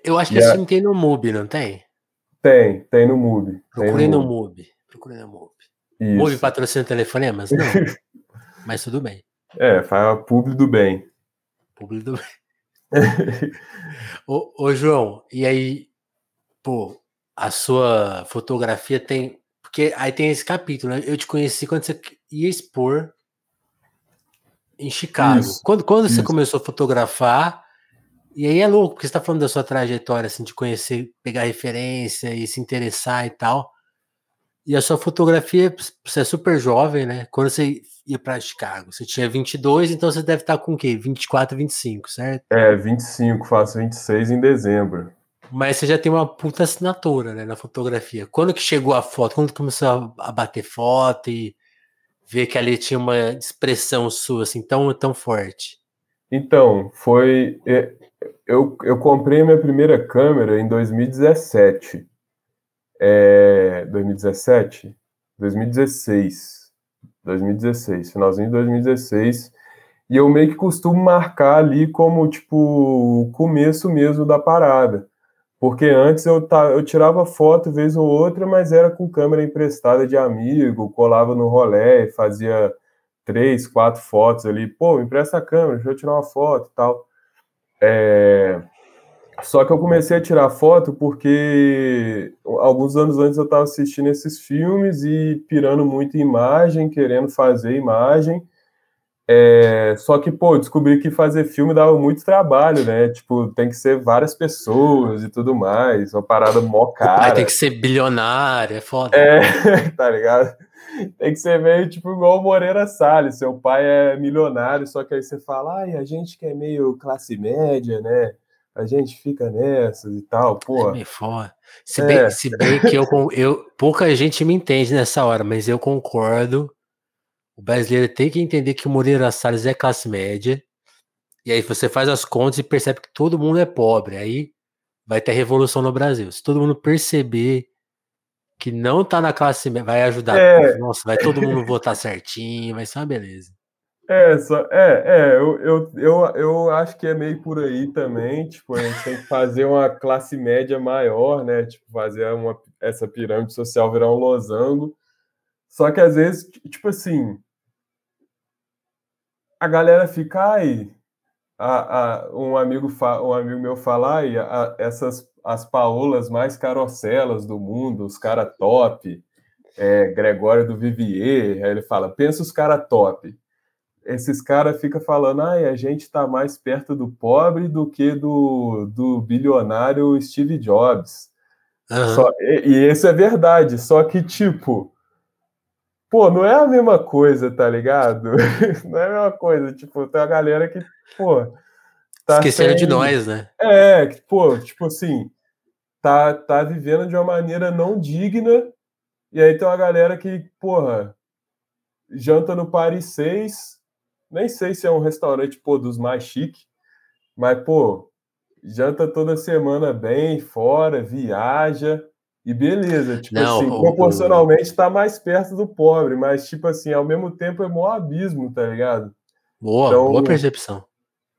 Eu acho que esse a... filme tem no MUBI, não tem? Tem, tem no MUBI. Procurei no MUBI. Procurei no MUBI. MUBI patrocina telefonemas? Não. <laughs> Mas tudo bem. É, faz público do bem. Público do bem. <laughs> ô, ô, João, e aí, pô, a sua fotografia tem porque aí tem esse capítulo, né? Eu te conheci quando você ia expor em Chicago. Isso, quando quando isso. você começou a fotografar, e aí é louco, porque você tá falando da sua trajetória, assim, de conhecer, pegar referência e se interessar e tal. E a sua fotografia, você é super jovem, né? Quando você ia para Chicago, você tinha 22, então você deve estar com o quê? 24, 25, certo? É, 25, faço 26 em dezembro. Mas você já tem uma puta assinatura, né, na fotografia. Quando que chegou a foto? Quando começou a bater foto e ver que ali tinha uma expressão sua assim tão, tão forte? Então, foi. É, eu, eu comprei minha primeira câmera em 2017. É, 2017? 2016. 2016, finalzinho de 2016. E eu meio que costumo marcar ali como, tipo, o começo mesmo da parada. Porque antes eu, eu tirava foto vez ou outra, mas era com câmera emprestada de amigo, colava no rolé, fazia três, quatro fotos ali. Pô, empresta a câmera, deixa eu tirar uma foto e tal. É... Só que eu comecei a tirar foto porque alguns anos antes eu estava assistindo esses filmes e pirando muito em imagem, querendo fazer imagem. É, só que, pô, descobri que fazer filme dava muito trabalho, né? Tipo, tem que ser várias pessoas e tudo mais, uma parada mó cara. tem que ser bilionário, é foda. É, <laughs> tá ligado? Tem que ser meio tipo igual o Moreira Salles, seu pai é milionário, só que aí você fala, ai, a gente que é meio classe média, né? A gente fica nessas e tal, pô. É foda. Se, é. bem, se bem que eu, eu, pouca gente me entende nessa hora, mas eu concordo o brasileiro tem que entender que o Moreira Salles é classe média. E aí você faz as contas e percebe que todo mundo é pobre. Aí vai ter revolução no Brasil. Se todo mundo perceber que não tá na classe média, vai ajudar. É. Nossa, vai todo mundo votar certinho, vai ser uma beleza. É, só, é, é eu, eu, eu, eu acho que é meio por aí também. Tipo, a gente tem que fazer uma classe média maior, né? Tipo, fazer uma, essa pirâmide social virar um losango. Só que às vezes, tipo assim, a galera fica aí. A, a, um, amigo fa, um amigo meu fala aí, a, essas as paolas mais carocelas do mundo, os cara top, é, Gregório do Vivier, aí ele fala, pensa os cara top. Esses caras ficam falando, ai, a gente está mais perto do pobre do que do, do bilionário Steve Jobs. Uhum. Só, e, e isso é verdade, só que, tipo, Pô, não é a mesma coisa, tá ligado? <laughs> Não é a mesma coisa. Tipo, tem uma galera que, pô. Tá Esqueceram sem... de nós, né? É, que, pô, tipo assim, tá, tá vivendo de uma maneira não digna. E aí tem uma galera que, porra, janta no Paris 6. Nem sei se é um restaurante, pô, dos mais chique. Mas, pô, janta toda semana bem, fora, viaja. E beleza, tipo não, assim, o, proporcionalmente está mais perto do pobre, mas tipo assim, ao mesmo tempo é maior abismo, tá ligado? Boa, então, boa percepção.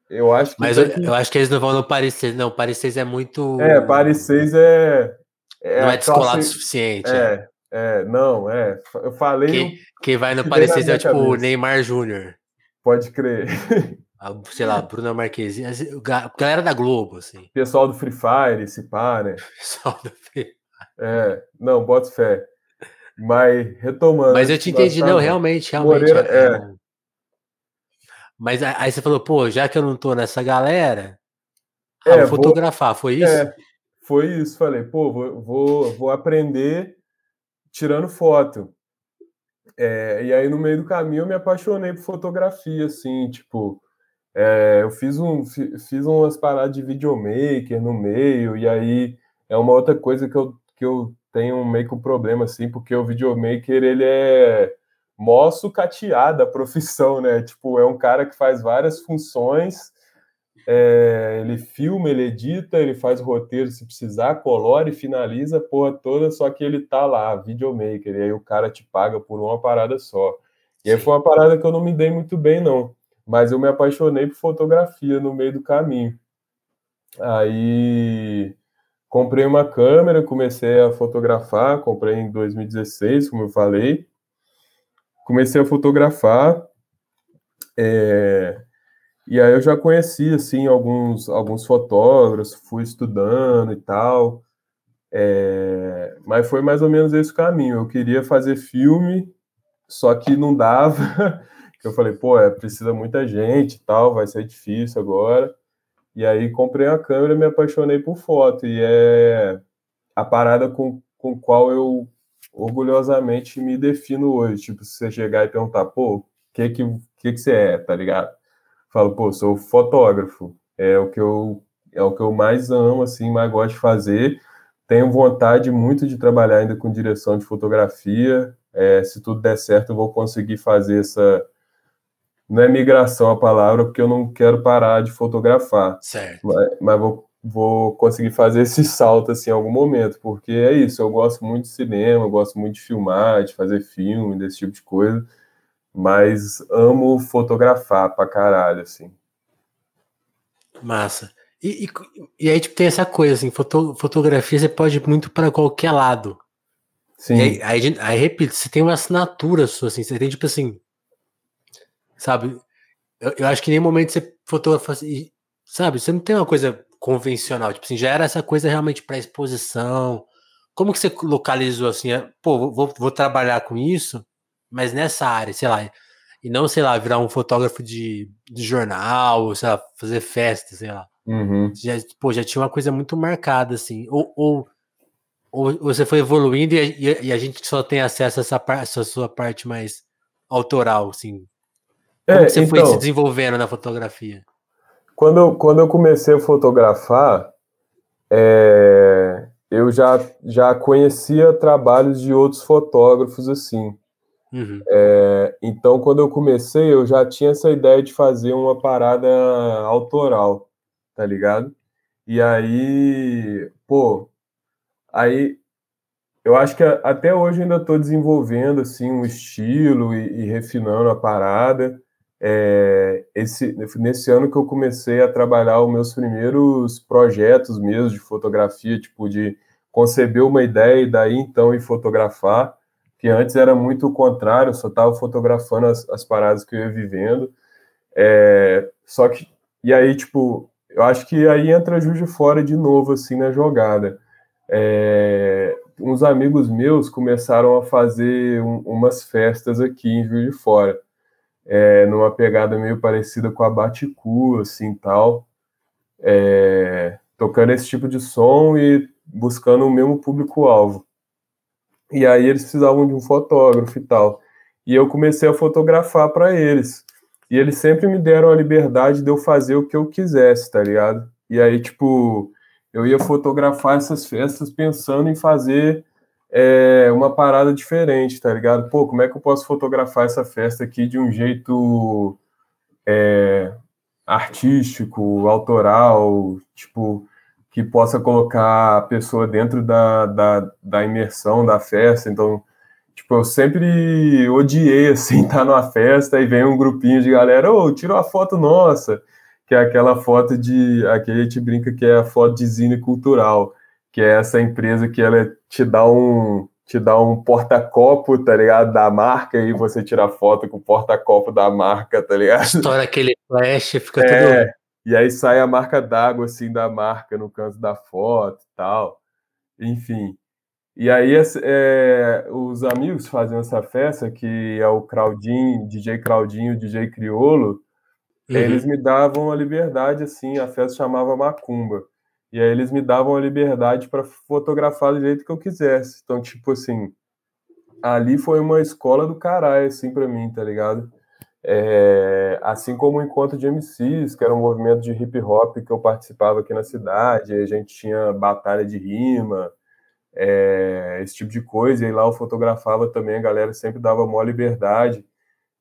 Eu acho que. Mas eu, eu, acho que eles não vão no Paris 6, não. Paris 6 é muito. É, Paris 6 é. é não é descolado o suficiente. É, é, não, é. Eu falei. Quem, quem vai no Paris 6 é tipo o Neymar Júnior. Pode crer. Sei lá, Bruna Marquezine, galera da Globo, assim. Pessoal do Free Fire, esse pá, né? <laughs> Pessoal do Free. É, não, bota fé. Mas retomando. Mas eu te entendi, não, realmente, realmente. Moreira, é, é. Mas aí você falou, pô, já que eu não tô nessa galera, ah, é, vou fotografar, foi isso? É, foi isso. Falei, pô, vou, vou, vou aprender tirando foto. É, e aí, no meio do caminho, eu me apaixonei por fotografia, assim, tipo, é, eu fiz, um, fiz umas paradas de videomaker no meio, e aí é uma outra coisa que eu, que eu tenho meio que um problema, assim, porque o videomaker, ele é mó sucateada a profissão, né? Tipo, é um cara que faz várias funções, é, ele filma, ele edita, ele faz roteiro se precisar, colore, e finaliza a porra toda, só que ele tá lá, videomaker, e aí o cara te paga por uma parada só. E aí foi uma parada que eu não me dei muito bem, não. Mas eu me apaixonei por fotografia no meio do caminho. Aí comprei uma câmera, comecei a fotografar, comprei em 2016, como eu falei comecei a fotografar. É, e aí eu já conheci assim alguns alguns fotógrafos, fui estudando e tal. É, mas foi mais ou menos esse caminho. Eu queria fazer filme, só que não dava. <laughs> Eu falei, pô, é, precisa muita gente tal, vai ser difícil agora. E aí comprei a câmera e me apaixonei por foto. E é a parada com, com qual eu orgulhosamente me defino hoje. Tipo, se você chegar e perguntar, pô, o que que, que que você é, tá ligado? Falo, pô, sou fotógrafo. É o que eu é o que eu mais amo, assim, mais gosto de fazer. Tenho vontade muito de trabalhar ainda com direção de fotografia. É, se tudo der certo, eu vou conseguir fazer essa. Não é migração a palavra, porque eu não quero parar de fotografar. Certo. Mas, mas vou vou conseguir fazer esse salto assim em algum momento, porque é isso, eu gosto muito de cinema, eu gosto muito de filmar, de fazer filme, desse tipo de coisa, mas amo fotografar pra caralho, assim. Massa. E, e, e aí, tipo, tem essa coisa, assim, foto, fotografia você pode ir muito para qualquer lado. Sim. Aí, aí, aí, repito, você tem uma assinatura sua, assim, você tem, tipo assim, sabe, eu, eu acho que em nenhum momento você fotografa, sabe, você não tem uma coisa convencional? Tipo assim, já era essa coisa realmente para exposição? Como que você localizou assim? É, pô, vou, vou trabalhar com isso, mas nessa área, sei lá, e não, sei lá, virar um fotógrafo de, de jornal, sei lá, fazer festa, sei lá. Uhum. Já, pô, já tinha uma coisa muito marcada, assim. Ou, ou, ou você foi evoluindo e, e, e, a gente só tem acesso a essa, essa sua parte mais autoral, assim. Como é, você então, foi se desenvolvendo na fotografia? Quando eu, quando eu comecei a fotografar, é, eu já, já conhecia trabalhos de outros fotógrafos assim. Uhum. É, então, quando eu comecei, eu já tinha essa ideia de fazer uma parada autoral, tá ligado? E aí, pô, aí eu acho que até hoje ainda estou desenvolvendo assim um estilo e, e refinando a parada é, esse, nesse ano que eu comecei a trabalhar os meus primeiros projetos mesmo de fotografia, tipo de conceber uma ideia e daí então ir fotografar, que antes era muito o contrário, eu só estava fotografando as, as, paradas que eu ia vivendo. É, só que, e aí, tipo, eu acho que aí entra Juju fora de novo, assim, na jogada. É, uns amigos meus começaram a fazer um, umas festas aqui em Juiz de Fora é, numa pegada meio parecida com a Baticu, assim, tal, é, tocando esse tipo de som e buscando o mesmo público-alvo. E aí eles precisavam de um fotógrafo e tal. E eu comecei a fotografar para eles. E eles sempre me deram a liberdade de eu fazer o que eu quisesse, tá ligado? E aí, tipo, eu ia fotografar essas festas pensando em fazer é uma parada diferente, tá ligado? Pô, como é que eu posso fotografar essa festa aqui de um jeito é, artístico, autoral, tipo, que possa colocar a pessoa dentro da, da, da imersão da festa. Então, tipo, eu sempre odiei, <laughs> assim, estar tá numa festa e vem um grupinho de galera, ô, oh, tira uma foto nossa. que é aquela foto de. Aqui a gente brinca que é a foto de Zine Cultural, que é essa empresa que ela te dá um. Te dá um porta-copo, tá ligado? Da marca, e você tira foto com o porta-copo da marca, tá ligado? Estoura aquele flash, fica é, tudo. E aí sai a marca d'água, assim, da marca no canto da foto e tal. Enfim. E aí é, os amigos faziam essa festa, que é o Claudinho, DJ Claudinho, DJ Criolo, uhum. eles me davam a liberdade, assim, a festa chamava Macumba. E aí eles me davam a liberdade para fotografar do jeito que eu quisesse. Então, tipo assim, ali foi uma escola do caralho, assim, para mim, tá ligado? É, assim como o Encontro de MCs, que era um movimento de hip hop que eu participava aqui na cidade, a gente tinha batalha de rima, é, esse tipo de coisa, e lá eu fotografava também, a galera sempre dava maior liberdade.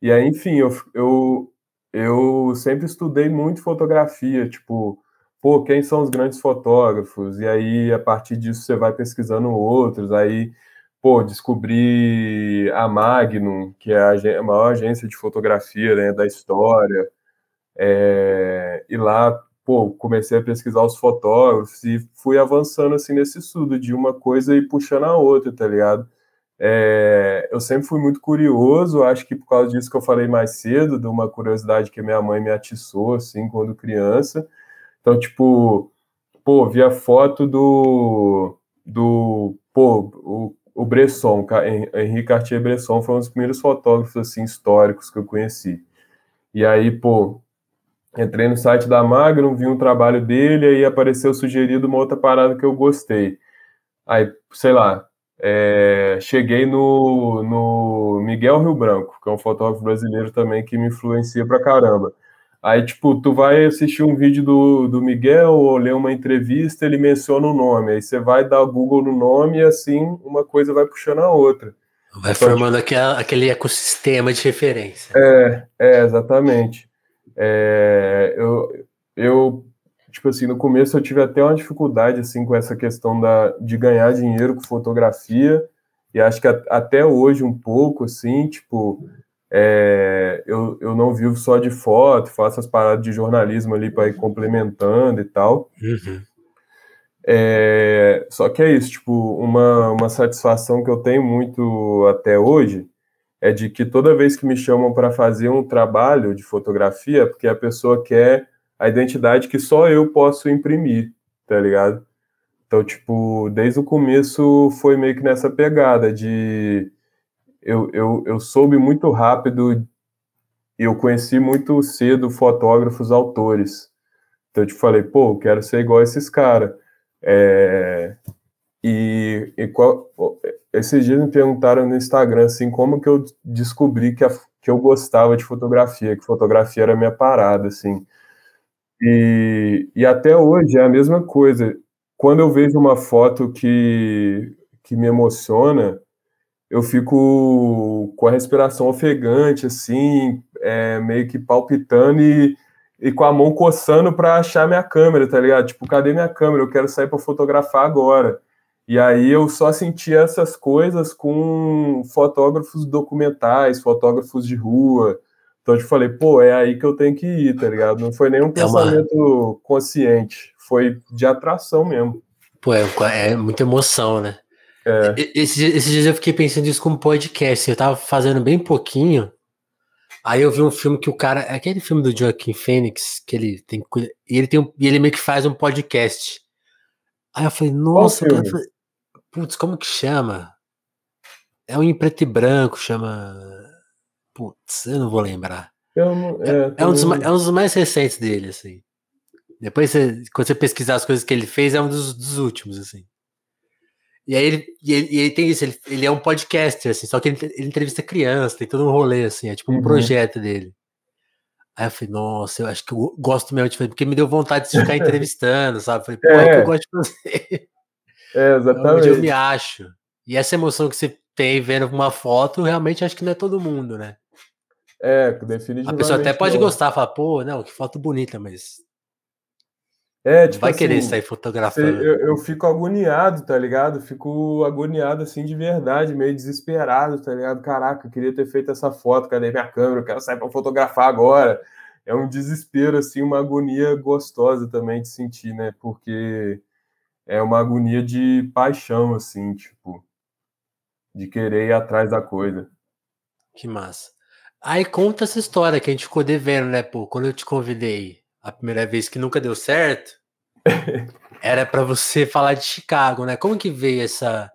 E aí, enfim, eu, eu, eu sempre estudei muito fotografia, tipo, pô, quem são os grandes fotógrafos? E aí, a partir disso, você vai pesquisando outros, aí, pô, descobri a Magnum, que é a, maior agência de fotografia né, da história, é, e lá pô, comecei a pesquisar os fotógrafos e fui avançando assim nesse estudo de uma coisa e puxando a outra, tá ligado? É, eu sempre fui muito curioso, acho que por causa disso que eu falei mais cedo, de uma curiosidade que minha mãe me atiçou, assim, quando criança. Então, tipo, pô, vi a foto do, do pô, o, o Bresson, Henri Cartier-Bresson foi um dos primeiros fotógrafos, assim, históricos que eu conheci. E aí, pô, Entrei no site da Magnum, vi um trabalho dele, aí apareceu sugerido uma outra parada que eu gostei. Aí, sei lá, é, cheguei no, no Miguel Rio Branco, que é um fotógrafo brasileiro também que me influencia pra caramba. Aí, tipo, tu vai assistir um vídeo do, do Miguel ou ler uma entrevista, ele menciona o nome. Aí você vai dar Google no nome e assim uma coisa vai puxando a outra. Vai então, formando tipo, aquele ecossistema de referência. É, é, exatamente. É, eu, eu, tipo assim, no começo eu tive até uma dificuldade, assim, com essa questão da, de ganhar dinheiro com fotografia, e acho que a, até hoje um pouco, assim, tipo, é, eu, eu não vivo só de foto, faço as paradas de jornalismo ali para ir complementando e tal. Uhum. É, só que é isso, tipo, uma, uma satisfação que eu tenho muito até hoje é de que toda vez que me chamam para fazer um trabalho de fotografia, porque a pessoa quer a identidade que só eu posso imprimir, tá ligado? Então, tipo, desde o começo foi meio que nessa pegada de. Eu, eu, eu soube muito rápido, eu conheci muito cedo fotógrafos autores. Então, eu te falei, pô, eu quero ser igual a esses caras. É, e, e qual, esses dias me perguntaram no Instagram assim como que eu descobri que, a, que eu gostava de fotografia, que fotografia era minha parada, assim. E, e até hoje é a mesma coisa. Quando eu vejo uma foto que, que me emociona, eu fico com a respiração ofegante, assim, é, meio que palpitando e, e com a mão coçando para achar minha câmera, tá ligado? Tipo, cadê minha câmera? Eu quero sair para fotografar agora. E aí eu só sentia essas coisas com fotógrafos documentais, fotógrafos de rua. Então eu te falei, pô, é aí que eu tenho que ir, tá ligado? Não foi nenhum pensamento é uma... consciente, foi de atração mesmo. Pô, é, é muita emoção, né? É. Esses, esses dias eu fiquei pensando isso como podcast. Eu tava fazendo bem pouquinho. Aí eu vi um filme que o cara. É aquele filme do Joaquim Fênix, que ele tem. E ele, tem um, e ele meio que faz um podcast. Aí eu falei, nossa, cara, Putz, como que chama? É um em preto e branco, chama. Putz, eu não vou lembrar. Não, é, é, um dos, é, um dos, mais recentes dele, assim. Depois, você, quando você pesquisar as coisas que ele fez, é um dos, dos últimos, assim. E aí ele, e ele, e ele tem isso, ele, ele, é um podcaster, assim, só que ele, ele, entrevista criança, tem todo um rolê, assim, é tipo um uhum. projeto dele. Aí eu falei, nossa, eu acho que eu gosto mesmo de fazer, porque me deu vontade de ficar <laughs> entrevistando, sabe? Falei, pô, é, é que eu gosto de fazer. É, exatamente. eu me acho. E essa emoção que você tem vendo uma foto, realmente acho que não é todo mundo, né? É, definitivamente. A pessoa até pode não. gostar, falar, pô, não, que foto bonita, mas. É, tipo vai assim, querer sair fotografando. Eu, eu, fico agoniado, tá ligado? Fico agoniado assim de verdade, meio desesperado, tá ligado? Caraca, eu queria ter feito essa foto, cadê minha câmera? Eu quero sair para fotografar agora. é um desespero, assim, uma agonia gostosa também de sentir, né? Porque é uma agonia de paixão, assim, tipo, de querer ir atrás da coisa. Que massa. Aí conta essa história que a gente ficou devendo, né, pô? Quando eu te convidei a primeira vez que nunca deu certo, era para você falar de Chicago, né? Como que veio essa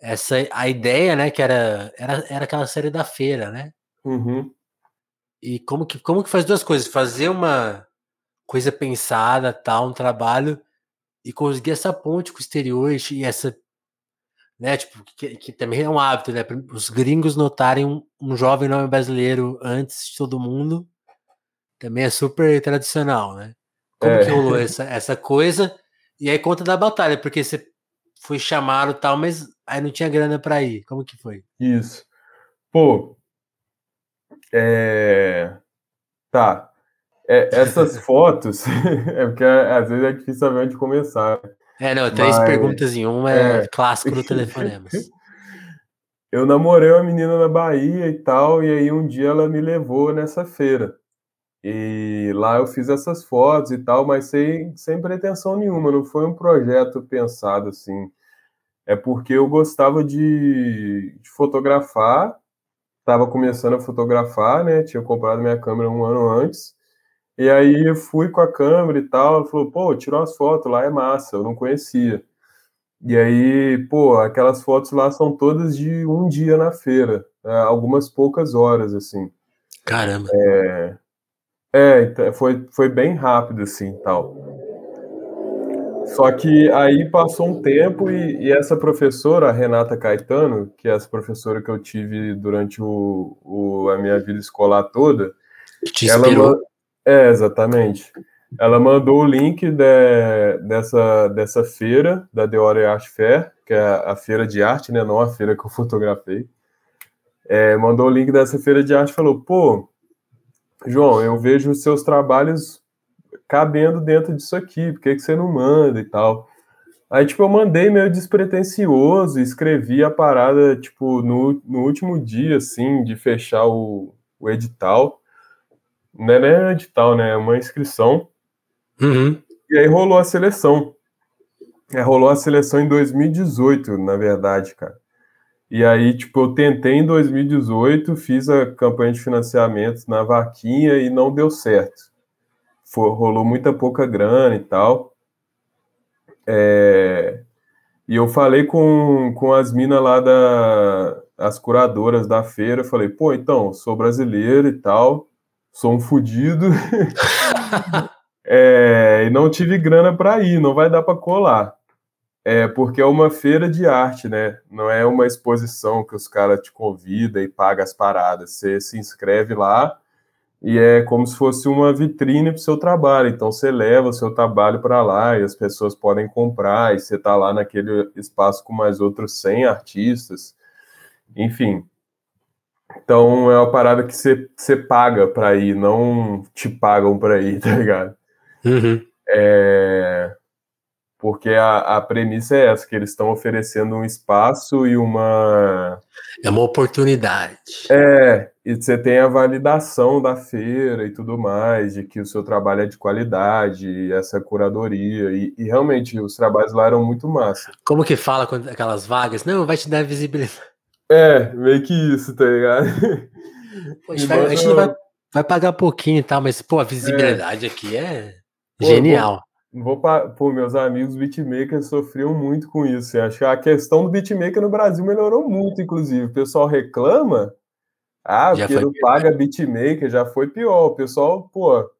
essa a ideia, né, que era era, era aquela série da feira, né? Uhum. E como que como que faz duas coisas, fazer uma coisa pensada, tal, um trabalho e conseguir essa ponte com o exterior e essa né, tipo, que, que também é um hábito, né? Os gringos notarem um, um jovem nome brasileiro antes de todo mundo também é super tradicional, né? Como É. que rolou <laughs> essa, essa coisa? E aí conta da batalha, porque você foi chamado e tal, mas aí não tinha grana pra ir. Como que foi? Isso. Pô, é... Tá. É, essas <laughs> fotos, <laughs> é porque às vezes é difícil saber onde começar. É, não, três Mas, perguntas em uma é, é. clássico do Telefonemas. Eu namorei uma menina na Bahia e tal, e aí um dia ela me levou nessa feira. E lá eu fiz essas fotos e tal, mas sem, sem pretensão nenhuma, não foi um projeto pensado assim. É porque eu gostava de, de fotografar, estava começando a fotografar, né? Tinha comprado minha câmera um ano antes. E aí eu fui com a câmera e tal, falou, pô, tirou umas fotos, lá é massa, eu não conhecia. E aí, pô, aquelas fotos lá são todas de um dia na feira, né, algumas poucas horas, assim. Caramba. É, é então, foi, foi bem rápido, assim, tal. Só que aí passou um tempo e, e, essa professora, a Renata Caetano, que é essa professora que eu tive durante o, o a minha vida escolar toda, Te ela, inspirou. é, exatamente. Ela mandou o link de, dessa, dessa feira, da The Ore Art Fair, que é a feira de arte, né? Não a feira que eu fotografei. É, mandou o link dessa feira de arte e falou: pô, João, eu vejo os seus trabalhos cabendo dentro disso aqui, por que, que você não manda e tal? Aí, tipo, eu mandei meio despretensioso, escrevi a parada, tipo, no, no último dia, assim, de fechar o, o edital. Não é edital, né? É uma inscrição. Uhum. E aí rolou a seleção. É, rolou a seleção em 2018, na verdade, cara. E aí, tipo, eu tentei em 2018, fiz a campanha de financiamento na vaquinha e não deu certo. Foi, rolou muita pouca grana e tal. É, e eu falei com, com as minas lá da as curadoras da feira, falei, pô, então, sou brasileiro e tal, sou um fudido. <laughs> <laughs> é, e não tive grana para ir, não vai dar para colar. É, porque é uma feira de arte, né? Não é uma exposição que os caras te convidam e pagam as paradas. Você se inscreve lá e é como se fosse uma vitrine para o seu trabalho. Então você leva o seu trabalho para lá e as pessoas podem comprar e você está lá naquele espaço com mais outros 100 artistas. Enfim. Então é uma parada que você, você paga para ir, não te pagam para ir, <laughs> tá ligado? Uhum. É, porque a, a premissa é essa, que eles estão oferecendo um espaço e uma. É uma oportunidade. É, e você tem a validação da feira e tudo mais, de que o seu trabalho é de qualidade, essa curadoria, e, e realmente os trabalhos lá eram muito massa. Como que fala com aquelas vagas? Não, vai te dar visibilidade. É, meio que isso, tá ligado? Pô, a gente, vai, a gente vai, vai, pagar pouquinho e tal, mas, pô, a visibilidade é. aqui é pô, genial. Vou, pô, meus amigos beatmakers sofriam muito com isso. Acho que a questão do beatmaker no Brasil melhorou muito, inclusive. O pessoal reclama, ah, já porque não paga beatmaker, já foi pior. O pessoal, pô,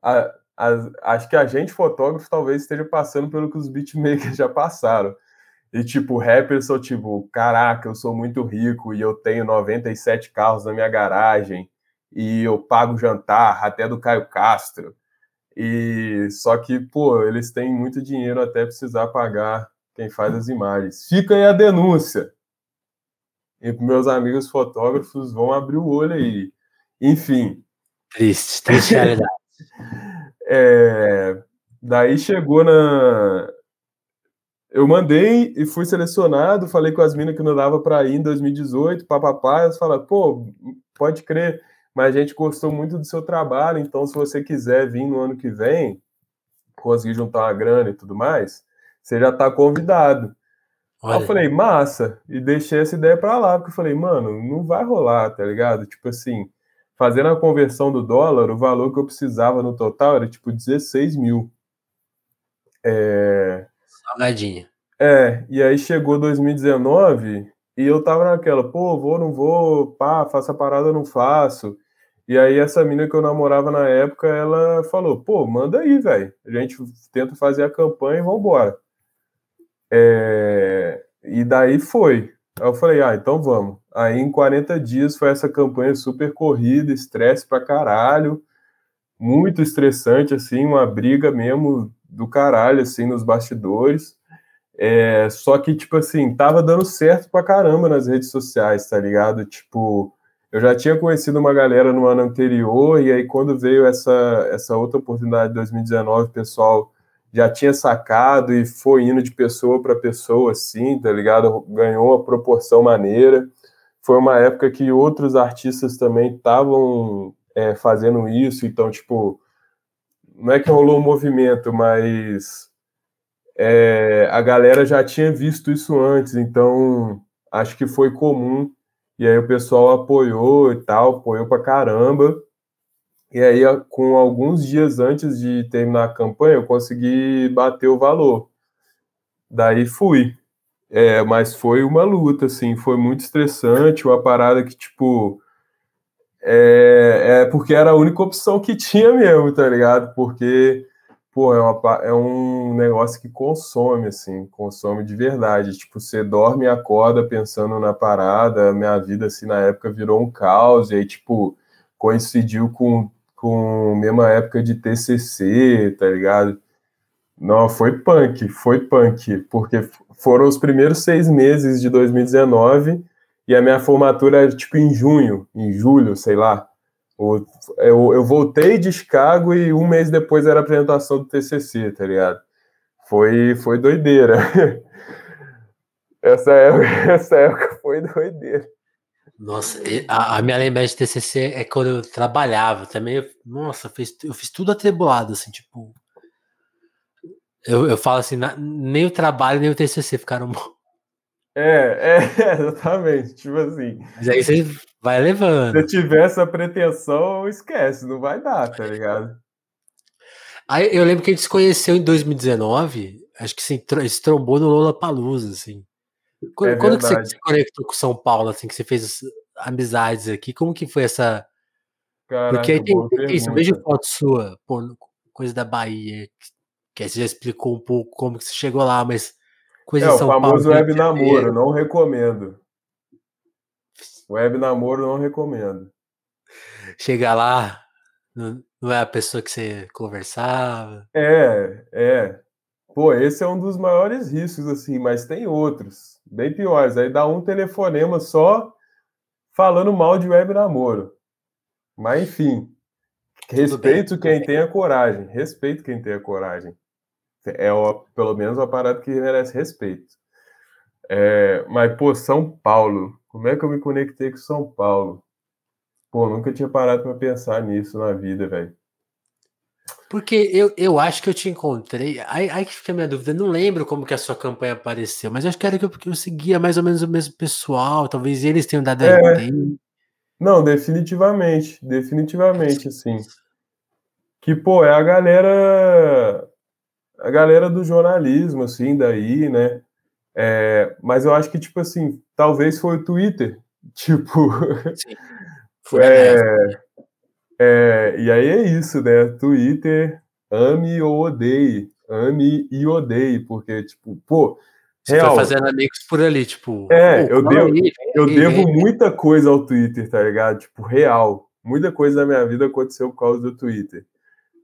a, a, acho que a gente, fotógrafo, talvez esteja passando pelo que os beatmakers <laughs> já passaram. E, tipo, rappers são tipo, caraca, eu sou muito rico e eu tenho 97 carros na minha garagem e eu pago jantar até do Caio Castro. E só que, pô, eles têm muito dinheiro até precisar pagar quem faz as imagens. Fica aí a denúncia. E meus amigos fotógrafos vão abrir o olho aí. Enfim. Triste, triste realidade. <laughs> é, daí chegou na, eu mandei e fui selecionado, falei com as minas que não dava para ir em 2018, papapá, elas falaram, pô, pode crer, mas a gente gostou muito do seu trabalho, então se você quiser vir no ano que vem, conseguir juntar uma grana e tudo mais, você já está convidado. Aí eu falei, massa, e deixei essa ideia para lá, porque eu falei, mano, não vai rolar, tá ligado? Tipo assim, fazendo a conversão do dólar, o valor que eu precisava no total era tipo 16 mil. É... Salgadinha. É, e aí chegou 2019 e eu tava naquela, pô, vou, não vou, pá, faço a parada, não faço. E aí essa menina que eu namorava na época, ela falou, pô, manda aí, velho. A gente tenta fazer a campanha e vambora. É... E daí foi. Aí eu falei, ah, então vamos. Aí em 40 dias foi essa campanha super corrida, estresse pra caralho, muito estressante, assim, uma briga mesmo do caralho, assim, nos bastidores. É, só que, tipo assim, tava dando certo pra caramba nas redes sociais, tá ligado? Tipo, eu já tinha conhecido uma galera no ano anterior, e aí quando veio essa, essa outra oportunidade de 2019, o pessoal já tinha sacado e foi indo de pessoa para pessoa, assim, tá ligado? Ganhou uma proporção maneira. Foi uma época que outros artistas também estavam é, fazendo isso, então, tipo, não é que rolou um movimento, mas é, a galera já tinha visto isso antes, então acho que foi comum. E aí o pessoal apoiou e tal, apoiou pra caramba. E aí, com alguns dias antes de terminar a campanha, eu consegui bater o valor. Daí fui. É, mas foi uma luta, assim, foi muito estressante, uma parada que, tipo, é, é porque era a única opção que <laughs> tinha mesmo, tá ligado? Porque pô, é, uma, é um negócio que consome, assim, consome de verdade. Tipo, você dorme e acorda pensando na parada. Minha vida, assim, na época virou um caos. E aí, tipo, coincidiu com, com mesma época de TCC, tá ligado? Não, foi punk, foi punk, porque foram os primeiros seis meses de 2019 e a minha formatura era tipo em junho, em julho, sei lá. Eu, eu voltei de Chicago e um mês depois era a apresentação do TCC, tá ligado? Foi, foi doideira. <laughs> Essa época, <laughs> essa época foi doideira. Nossa, a, a, minha lembrança de TCC é quando eu trabalhava também. nossa, fiz, eu fiz tudo atribulado, assim, tipo. Eu, eu falo assim, nem o trabalho nem o TCC ficaram bons. É, é, <laughs> exatamente. Tipo assim. Mas aí você vai levando. Se tiver essa pretensão, esquece, não vai dar, tá ligado? Aí eu lembro que a gente se conheceu em 2019, acho que se, se trombou no Lola Palusa, assim. Quando, é quando que você se conectou com São Paulo, assim, que você fez amizades aqui, como que foi essa. Caraca, Porque aí tem, tem isso, eu vejo foto sua, pô, coisa da Bahia, que, que você já explicou um pouco como que você chegou lá, mas Coisa é, o famoso Paulo, web namoro, não recomendo. Web namoro não recomendo. Chegar lá, não é a pessoa que você conversava. É, é. Pô, esse é um dos maiores riscos, assim, mas tem outros, bem piores. Aí dá um telefonema só falando mal de web namoro. Mas enfim, respeito quem tem a coragem. Respeito quem tem a coragem é ó, pelo menos uma parada que merece respeito. É, mas, pô, São Paulo. Como é que eu me conectei com São Paulo? Pô, nunca tinha parado para pensar nisso na vida, velho. Porque eu, eu acho que eu te encontrei. Aí, aí que fica a minha dúvida. Não lembro como que a sua campanha apareceu, mas acho que era que eu, eu seguia mais ou menos o mesmo pessoal. Talvez eles tenham dado é, a Não, definitivamente. Definitivamente, assim. Que, pô, é a galera a galera do jornalismo, assim, daí, né? É, mas eu acho que, tipo assim, talvez foi o Twitter. <laughs> Tipo. Sim. Foi é, é, e aí é isso, né? Twitter, ame ou odeie. Ame e odeie, porque, tipo, pô. Você real, foi fazendo amigos por ali, tipo. É, eu devo, aí, eu devo muita coisa ao Twitter, tá ligado? Tipo, real. Muita coisa da minha vida aconteceu por causa do Twitter.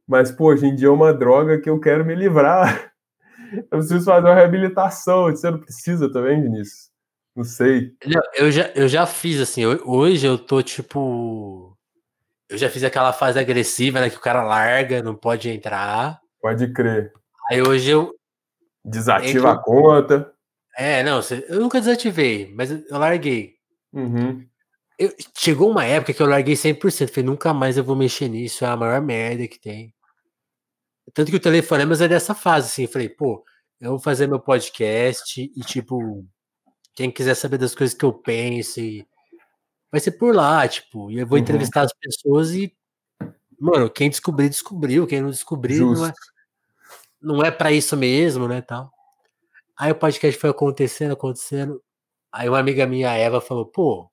Mas, pô, hoje em dia é uma droga que eu quero me livrar. <laughs> Eu preciso fazer uma reabilitação. Você não precisa também, Vinícius? Não sei. Eu já, eu já fiz, assim, hoje eu tô tipo. Eu já fiz aquela fase agressiva, né? Que o cara larga, não pode entrar. Pode crer. Aí hoje eu. Desativa a conta. É, não, eu nunca desativei, mas eu larguei. Uhum. eu, chegou uma época que eu larguei 100%. Falei, nunca mais eu vou mexer nisso. É a maior merda que tem. Tanto que o telefonemas é dessa fase, assim. Falei, pô, eu vou fazer meu podcast e, tipo, quem quiser saber das coisas que eu penso e vai ser por lá, tipo, e eu vou uhum. entrevistar as pessoas e, mano, quem descobrir, descobriu, quem não descobrir, Justo. não é, não é para isso mesmo, né, tal. Aí o podcast foi acontecendo, acontecendo, aí uma amiga minha, a Eva, falou, pô...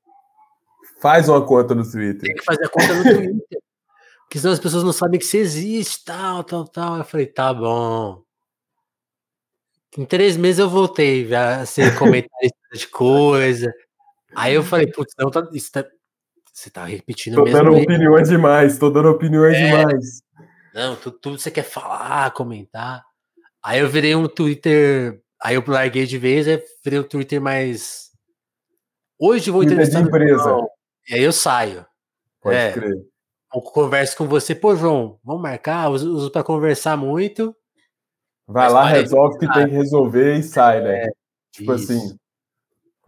Faz uma conta no Twitter. Tem que fazer a conta no Twitter. Porque senão as pessoas não sabem que você existe, tal, tal, tal. Eu falei, tá bom. Em três meses eu voltei a ser <laughs> comentarista de coisa. Aí eu falei, putz, não, tá, isso tá, você tá repetindo tô mesmo. Tô dando aí. opiniões demais, tô dando opiniões é, demais. Não, tudo, tudo você quer falar, comentar. Aí eu virei um Twitter. Aí eu larguei de vez, aí virei um Twitter mais. Hoje eu vou entrevistar. De empresa. E aí eu saio. Pode é, crer. Eu converso com você, pô, João, vamos marcar, uso, uso para conversar muito. Vai lá, resolve o que tem que resolver e sai, né? É, tipo isso. assim.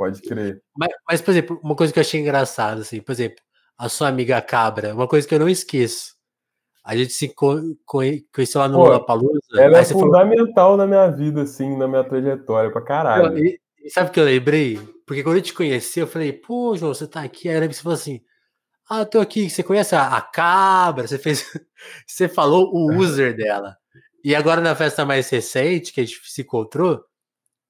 Pode crer. Mas, mas, por exemplo, uma coisa que eu achei engraçada, assim, por exemplo, a sua amiga Cabra, uma coisa que eu não esqueço. A gente se conheceu lá no Lollapalooza. Ela é fundamental falou... na minha vida, assim, na minha trajetória, pra caralho. E, e sabe o que eu lembrei? Porque quando eu te conheci, eu falei, pô, João, você tá aqui. Aí você falou assim, ah, eu tô aqui, você conhece a, a Cabra? Você fez. <laughs> você falou o user dela. E agora na festa mais recente, que a gente se encontrou,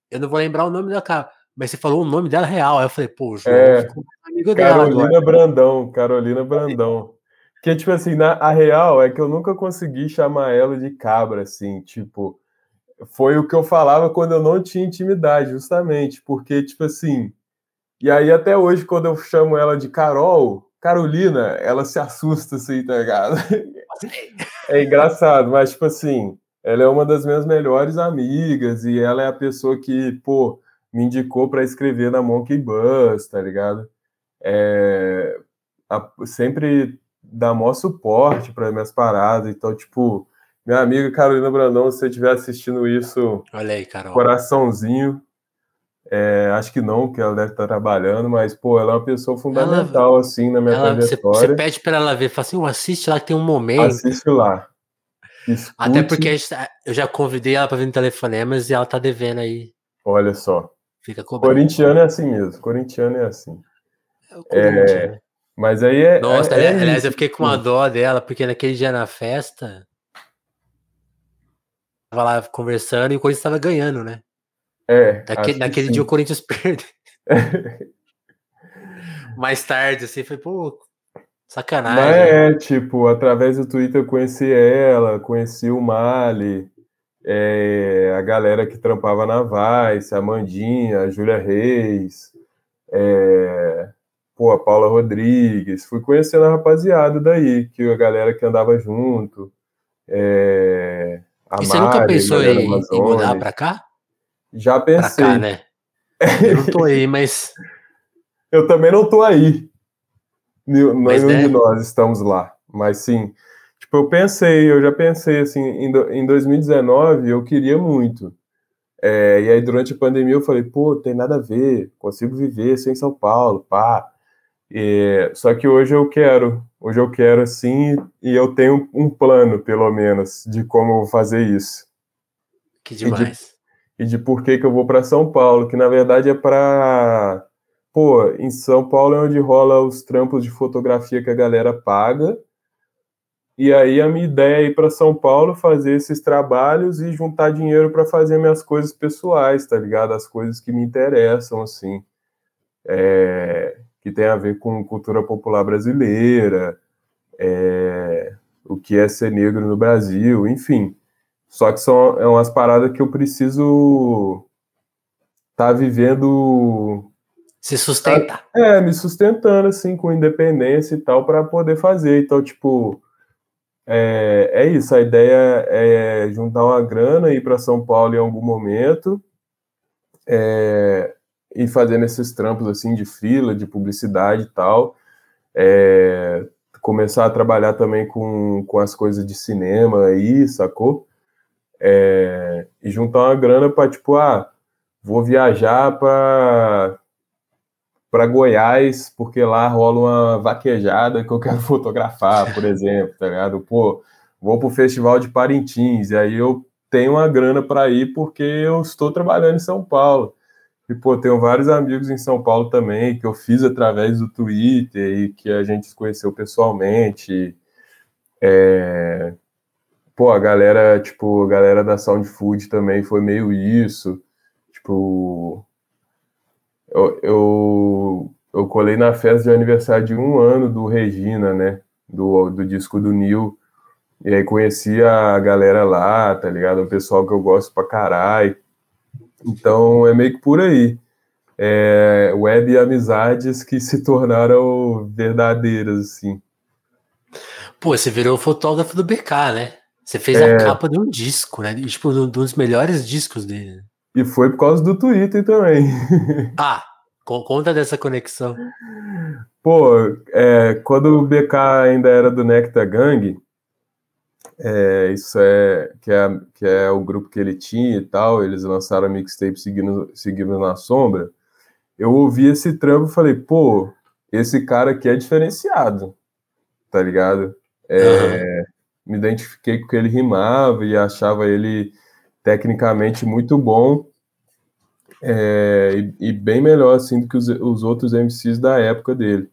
eu não vou lembrar o nome da cara, mas você falou o nome dela real. Aí eu falei, pô, João é, amigo dela. Carolina Brandão, Carolina Brandão. Que, tipo assim, na, a real é que eu nunca consegui chamar ela de cabra, assim, tipo. Foi o que eu falava quando eu não tinha intimidade, justamente, porque, tipo assim. E aí, até hoje, quando eu chamo ela de Carol, Carolina, ela se assusta, assim, tá ligado? É engraçado, mas, tipo assim, ela é uma das minhas melhores amigas e ela é a pessoa que, pô, me indicou para escrever na Monkey Bus, tá ligado? É, a, sempre dá maior suporte para minhas paradas, então, tipo, minha amiga Carolina Brandão, se você estiver assistindo isso, olha aí, Carol. Coraçãozinho. É, acho que não, que ela deve estar trabalhando, mas, pô, ela é uma pessoa fundamental, ela, assim, na minha ela, trajetória. Você, pede para ela ver, fala assim, assiste lá que tem um momento. Assiste lá. Escute. Até porque eu já convidei ela para vir no telefonemas e ela tá devendo aí. Olha só. Fica cobrando. Corintiano é assim mesmo. Corintiano é assim. É, é mas aí é. Nossa, é, aliás, eu fiquei com uma dó dela, porque naquele dia na festa. Tava lá conversando e o Corinthians estava ganhando, né? É. Naquele, naquele dia o Corinthians <laughs> perdeu. <laughs> Mais tarde, assim, foi, pô, Sacanagem. Mas é, tipo, através do Twitter eu conheci ela, conheci o Mali, é, a galera que trampava na Vice, a Mandinha, a Júlia Reis, é, pô, a Paula Rodrigues. Fui conhecendo a rapaziada daí, que a galera que andava junto. É, a e você nunca pensou em, em mudar pra cá? Já pensei. Pra cá, né? <laughs> Eu não tô aí, mas. Eu também não tô aí. Nenhum de nós estamos lá. Mas sim, tipo, eu pensei, eu já pensei assim, em, em 2019 eu queria muito. É, e aí durante a pandemia eu falei, pô, tem nada a ver, consigo viver sem São Paulo, pá. Só que hoje eu quero, hoje eu quero assim, e eu tenho um plano, pelo menos, de como eu vou fazer isso. Que demais. E de, e de por que, que eu vou para São Paulo, que na verdade é para pô, em São Paulo é onde rola os trampos de fotografia que a galera paga. E aí a minha ideia é ir para São Paulo fazer esses trabalhos e juntar dinheiro para fazer minhas coisas pessoais, tá ligado? As coisas que me interessam, assim. É, que tem a ver com cultura popular brasileira, é, o que é ser negro no Brasil, enfim. Só que são é umas paradas que eu preciso estar tá vivendo se sustenta. É, me sustentando, assim, com independência e tal, para poder fazer. Então, tipo, é, é isso. A ideia é juntar uma grana e ir para São Paulo em algum momento é, e fazendo esses trampos, assim, de fila, de publicidade e tal. É, começar a trabalhar também com, com as coisas de cinema aí, sacou? É, e juntar uma grana para, tipo, ah, vou viajar para para Goiás, porque lá rola uma vaquejada que eu quero <laughs> fotografar, por exemplo, tá ligado? Pô, vou pro Festival de Parintins, e aí eu tenho uma grana para ir porque eu estou trabalhando em São Paulo. E, pô, tenho vários amigos em São Paulo também, que eu fiz através do Twitter e que a gente se conheceu pessoalmente. É... Pô, a galera, tipo, a galera da Sound Food também foi meio isso. Tipo, eu, eu, eu colei na festa de aniversário de um ano do Regina, né? Do, do disco do Neil. E aí conheci a galera lá, tá ligado? O pessoal que eu gosto pra caralho. Então é meio que por aí. É, web e amizades que se tornaram verdadeiras, assim. Pô, você virou fotógrafo do BK, né? Você fez é... a capa de um disco, né? Tipo, um dos melhores discos dele. E foi por causa do Twitter também. <laughs> Ah, conta dessa conexão. Pô, é, quando o BK ainda era do Nectar Gang, é, isso é que, é que é o grupo que ele tinha e tal, eles lançaram a mixtape seguindo, seguindo na sombra. Eu ouvi esse trampo e falei, pô, esse cara aqui é diferenciado, tá ligado? É, uhum. Me identifiquei com que ele rimava e achava ele tecnicamente muito bom é, e, e, bem melhor assim do que os, os outros MCs da época dele.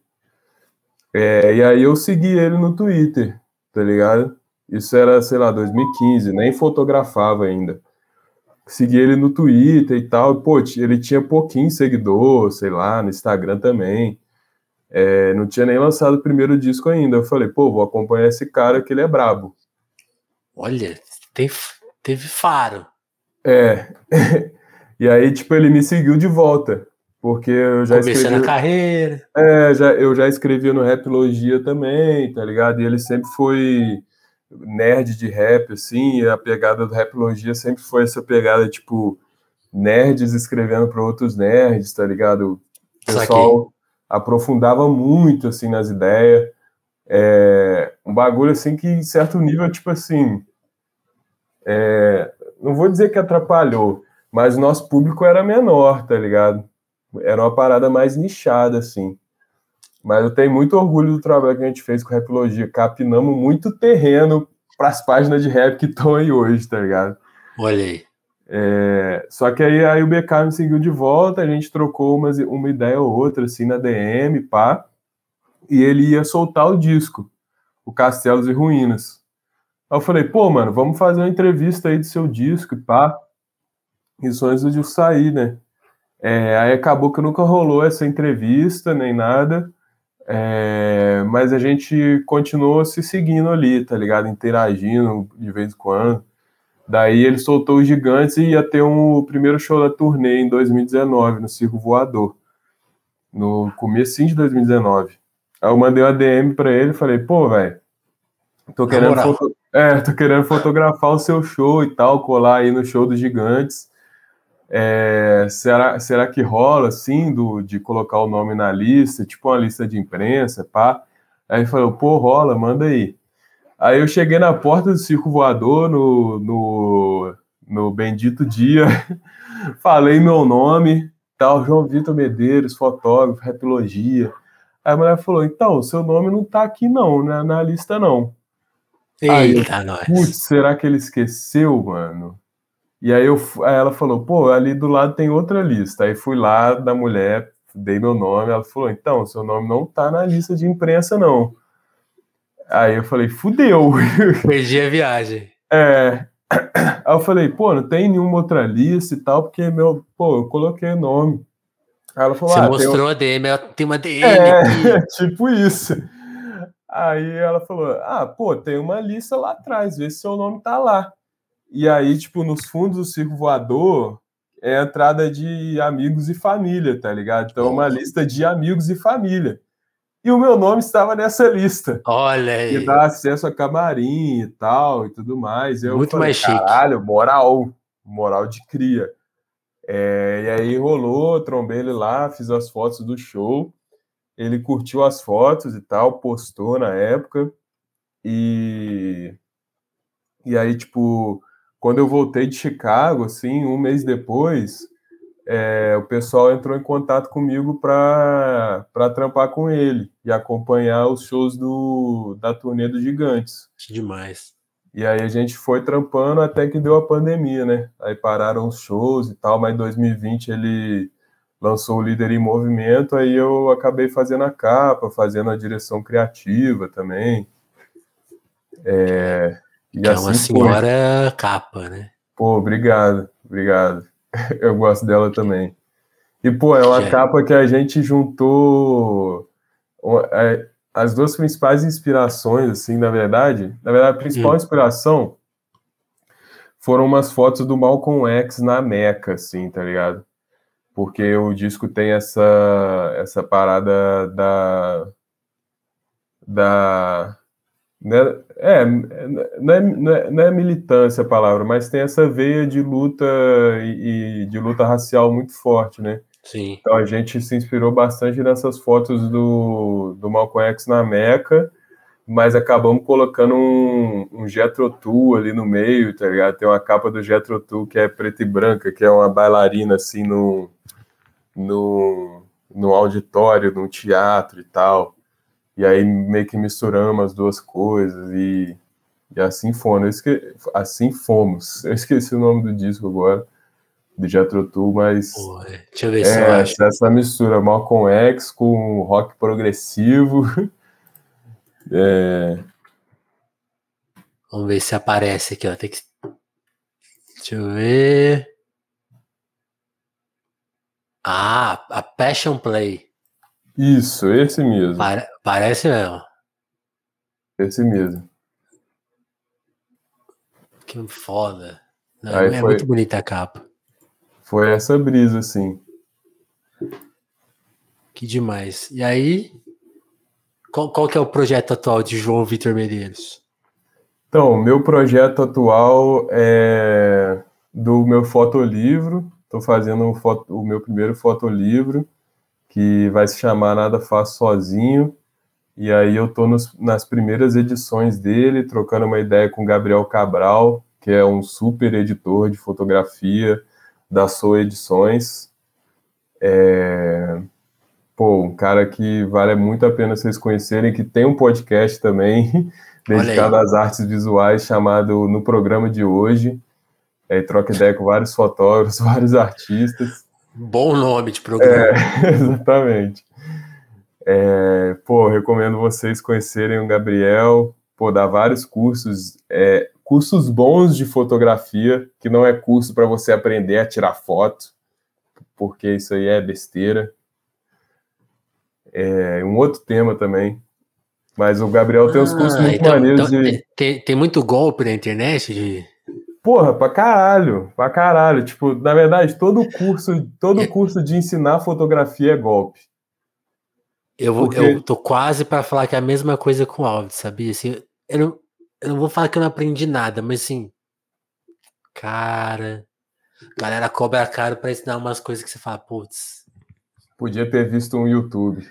É, e aí eu segui ele no Twitter, tá ligado? Isso era, sei lá, 2015, nem fotografava ainda. Segui ele no Twitter e tal. Pô, ele tinha pouquinho seguidor, sei lá, no Instagram também. É, não tinha nem lançado o primeiro disco ainda. Eu falei, pô, vou acompanhar esse cara que ele é brabo. Olha, tem, teve faro. É. <laughs> e aí, tipo, ele me seguiu de volta. Porque eu já Começando escrevi. a carreira. É, já, eu já escrevia no Rapologia também, tá ligado? E ele sempre foi nerd de rap, assim, a pegada do Rapologia sempre foi essa pegada, tipo, nerds escrevendo para outros nerds, tá ligado? O pessoal aprofundava muito, assim, nas ideias. É, um bagulho, assim, que em certo nível, tipo assim, é, não vou dizer que atrapalhou, mas o nosso público era menor, tá ligado? Era uma parada mais nichada, assim. Mas eu tenho muito orgulho do trabalho que a gente fez com Rapologia. Capinamos muito terreno para as páginas de rap que estão aí hoje, tá ligado? Olha aí. É, só que aí, aí o BK me seguiu de volta, a gente trocou umas, uma ideia ou outra, assim, na DM, pá, e ele ia soltar o disco, o Castelos e Ruínas. Aí eu falei, pô, mano, vamos fazer uma entrevista aí do seu disco, pá. Isso antes do disco sair, né? É, aí acabou que nunca rolou essa entrevista, nem nada. É, mas a gente continuou se seguindo ali, tá ligado? Interagindo de vez em quando. Daí ele soltou os gigantes e ia ter um o primeiro show da turnê em 2019, no Circo Voador. No começo de 2019. Aí eu mandei uma DM pra ele e falei, pô, velho, tô querendo, foto... é, tô querendo fotografar o seu show e tal, colar aí no show dos gigantes. É, será, será que rola, assim, do, de colocar o nome na lista, tipo uma lista de imprensa, pá? Aí falou, pô, rola, manda aí. Aí eu cheguei na porta do Circo Voador, no, no, no bendito dia, <laughs> falei meu nome, tal, João Vitor Medeiros, fotógrafo, repilogia. Aí a mulher falou, então, seu nome não tá aqui não, né, na lista não. Eita, aí, nós. Putz, será que ele esqueceu, mano? E aí, eu, aí ela falou, pô, ali do lado tem outra lista. Aí fui lá da mulher, dei meu nome, ela falou, então, seu nome não tá na lista de imprensa, não. Aí eu falei, fudeu. <laughs> Perdi a viagem. É. <coughs> Aí eu falei, pô, não tem nenhuma outra lista e tal, porque, meu, pô, eu coloquei o nome. Aí ela falou, Você ah, mostrou um... a DM, tem uma DM. É, <laughs> tipo isso. Aí ela falou, ah, pô, tem uma lista lá atrás, vê se seu nome tá lá. E aí, tipo, nos fundos do circo voador é a entrada de amigos e família, tá ligado? Então, é uma lista de amigos e família. E o meu nome estava nessa lista. Olha aí. E dá acesso a camarim e tal e tudo mais. Eu Muito falei, mais chique. Caralho, moral. Moral de cria. É, e aí rolou, trombei ele lá, fiz as fotos do show. Ele curtiu as fotos e tal, postou na época. E, e aí, tipo, quando eu voltei de Chicago, assim, um mês depois, é, o pessoal entrou em contato comigo para trampar com ele e acompanhar os shows do, da turnê dos Gigantes. Demais. E aí a gente foi trampando até que deu a pandemia, né? Aí pararam os shows e tal, mas em 2020 ele lançou o Líder em Movimento, aí eu acabei fazendo a capa, fazendo a direção criativa também. É, e é assim uma senhora foi. capa, né? Pô, obrigado, obrigado. <laughs> Eu gosto dela também. E, pô, é uma capa que a gente juntou é, as duas principais inspirações, assim, na verdade. Na verdade, a principal hum. inspiração foram umas fotos do Malcolm X na Meca, assim, tá ligado? Porque o disco tem essa, essa parada da. da né, é, não é, não é, não é militância a palavra, mas tem essa veia de luta e, e, de luta racial muito forte, né? Sim. Então a gente se inspirou bastante nessas fotos do, do Malcolm X na Meca, mas acabamos colocando um, um Jethro Tull ali no meio, tá ligado? Tem uma capa do Jethro Tull que é preta e branca, que é uma bailarina assim no, no, no auditório, no teatro e tal. E aí meio que misturamos as duas coisas e, e assim fomos. Esque... Assim fomos. <laughs> Eu esqueci o nome do disco agora, do Jethro Tull, mas Porra, deixa eu ver é, se eu acho. essa mistura Malcolm X com rock progressivo. <laughs> é... Vamos ver se aparece aqui, ó. Tem que... Deixa eu ver. Ah, a Passion Play. Isso, esse mesmo. Pare parece mesmo. Esse mesmo. Que foda. Não, é foi, muito bonita a capa. Foi essa brisa, assim. Que demais. E aí, qual, qual que é o projeto atual de João Vitor Medeiros? Então, meu projeto atual é do meu fotolivro. Estou fazendo foto, o meu primeiro fotolivro que vai se chamar Nada Faço Sozinho. E aí eu estou nas primeiras edições dele, trocando uma ideia com Gabriel Cabral, que é um super editor de fotografia da Sua Edições. É... Pô, um cara que vale muito a pena vocês conhecerem, que tem um podcast também <laughs> dedicado às artes visuais, chamado No Programa de Hoje. É, troca ideia com vários fotógrafos, <laughs> vários artistas. Bom nome de programa. É, <laughs> exatamente. É, pô, recomendo vocês conhecerem o Gabriel, pô, dá vários cursos, é, cursos bons de fotografia, que não é curso para você aprender a tirar foto, porque isso aí é besteira. É um outro tema também. Mas o Gabriel tem uns cursos ah, muito então, maneiros então, de. Tem, tem muito golpe na internet de Porra, pra caralho, pra caralho. Tipo, na verdade, todo curso, todo é. curso de ensinar fotografia é golpe. Eu, vou, Porque... eu tô quase para falar que é a mesma coisa com áudio, sabia? Assim, eu, não, eu não vou falar que eu não aprendi nada, mas assim, cara, a galera cobra caro para ensinar umas coisas que você fala, putz. Podia ter visto um YouTube.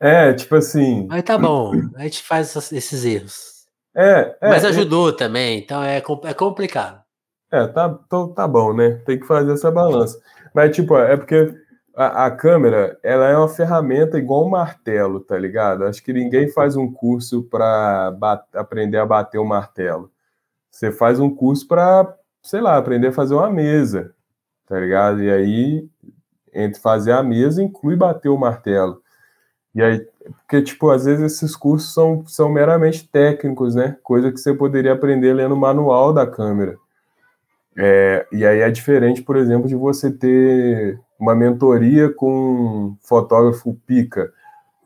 É, tipo assim. Mas tá bom, a gente faz esses erros. É, é, Mas ajudou é, também, então é, é complicado. É, tá, tô, tá bom, né? Tem que fazer essa balança. Mas, tipo, é porque a, a, câmera, ela é uma ferramenta igual um martelo, tá ligado? Acho que ninguém faz um curso para aprender a bater o um martelo. Você faz um curso para, sei lá, aprender a fazer uma mesa, tá ligado? E aí, entre fazer a mesa, inclui bater o martelo. E aí, porque, tipo, às vezes esses cursos são, são meramente técnicos, né? Coisa que você poderia aprender lendo o manual da câmera. É, e aí é diferente, por exemplo, de você ter uma mentoria com um fotógrafo pica,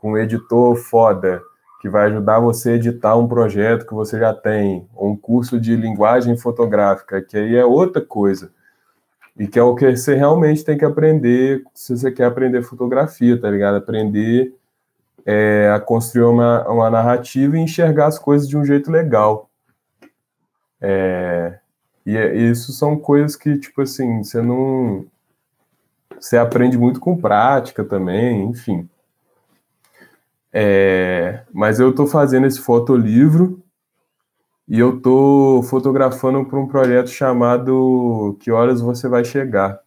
com um editor foda, que vai ajudar você a editar um projeto que você já tem, ou um curso de linguagem fotográfica, que aí é outra coisa. E que é o que você realmente tem que aprender se você quer aprender fotografia, tá ligado? Aprender é, a construir uma, uma narrativa e enxergar as coisas de um jeito legal. É, e, é, isso são coisas que, tipo assim, você não. Você aprende muito com prática também, enfim. É, mas eu estou fazendo esse fotolivro E eu tô fotografando para um projeto chamado Que Horas Você Vai Chegar.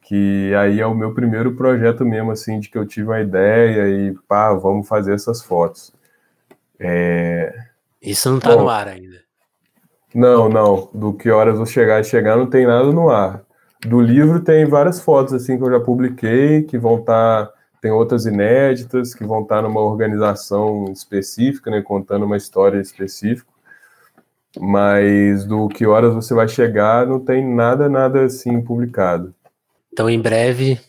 Que aí é o meu primeiro projeto mesmo, assim, de que eu tive uma ideia e pá, vamos fazer essas fotos. É... Isso não tá Bom, no ar ainda. Não, não. Do Que Horas Vou Chegar e Chegar não tem nada no ar. Do livro tem várias fotos, assim, que eu já publiquei, que vão estar. Tá... Tem outras inéditas que vão estar tá numa organização específica, né, contando uma história específica mas do que horas você vai chegar não tem nada, nada assim publicado. Então, em breve,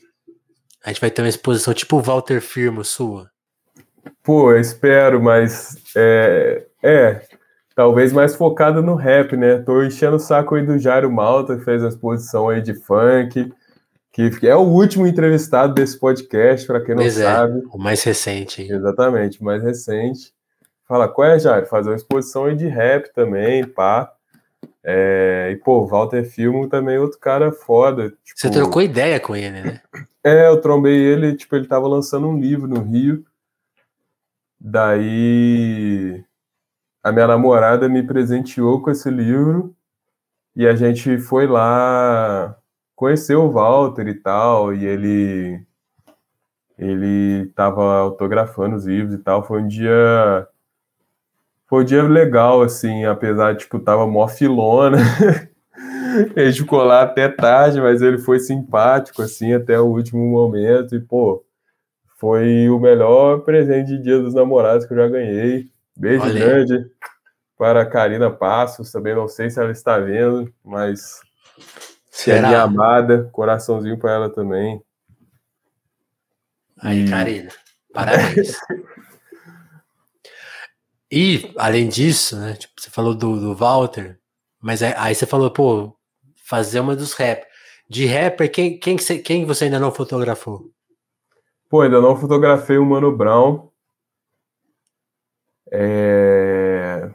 a gente vai ter uma exposição tipo Walter Firmo sua. Pô, eu espero, mas é, é talvez mais focado no rap, né? Tô enchendo o saco aí do Jairo Malta, que fez a exposição aí de funk, que é o último entrevistado desse podcast, para quem não pois é, sabe. O mais recente. Hein? Exatamente, o mais recente. Fala, qual é, Jair? Fazer uma exposição aí de rap também, pá. É, e, pô, Walter Filmo também é outro cara foda. Tipo, Você trocou ideia com ele, né? <clears throat> É, eu trombei ele, tipo, ele tava lançando um livro no Rio. Daí a minha namorada me presenteou com esse livro e a gente foi lá conhecer o Walter e tal, e ele ele tava autografando os livros e tal. Foi um dia foi um dia legal, assim, apesar de, tipo, tava mó filona. <laughs> gente ficou lá até tarde, mas ele foi simpático, assim, até o último momento. E, pô, foi o melhor presente de Dia dos Namorados que eu já ganhei. Beijo Olha. grande para a Karina Passos. Também não sei se ela está vendo, mas Será? é minha amada. Coraçãozinho para ela também. Aí, Karina, parabéns. <laughs> E, além disso, né, tipo, você falou do, do Walter, mas aí, aí, você falou, pô, fazer uma dos rap. De rapper, quem, quem, você, quem você ainda não fotografou? Pô, ainda não fotografei o Mano Brown. É...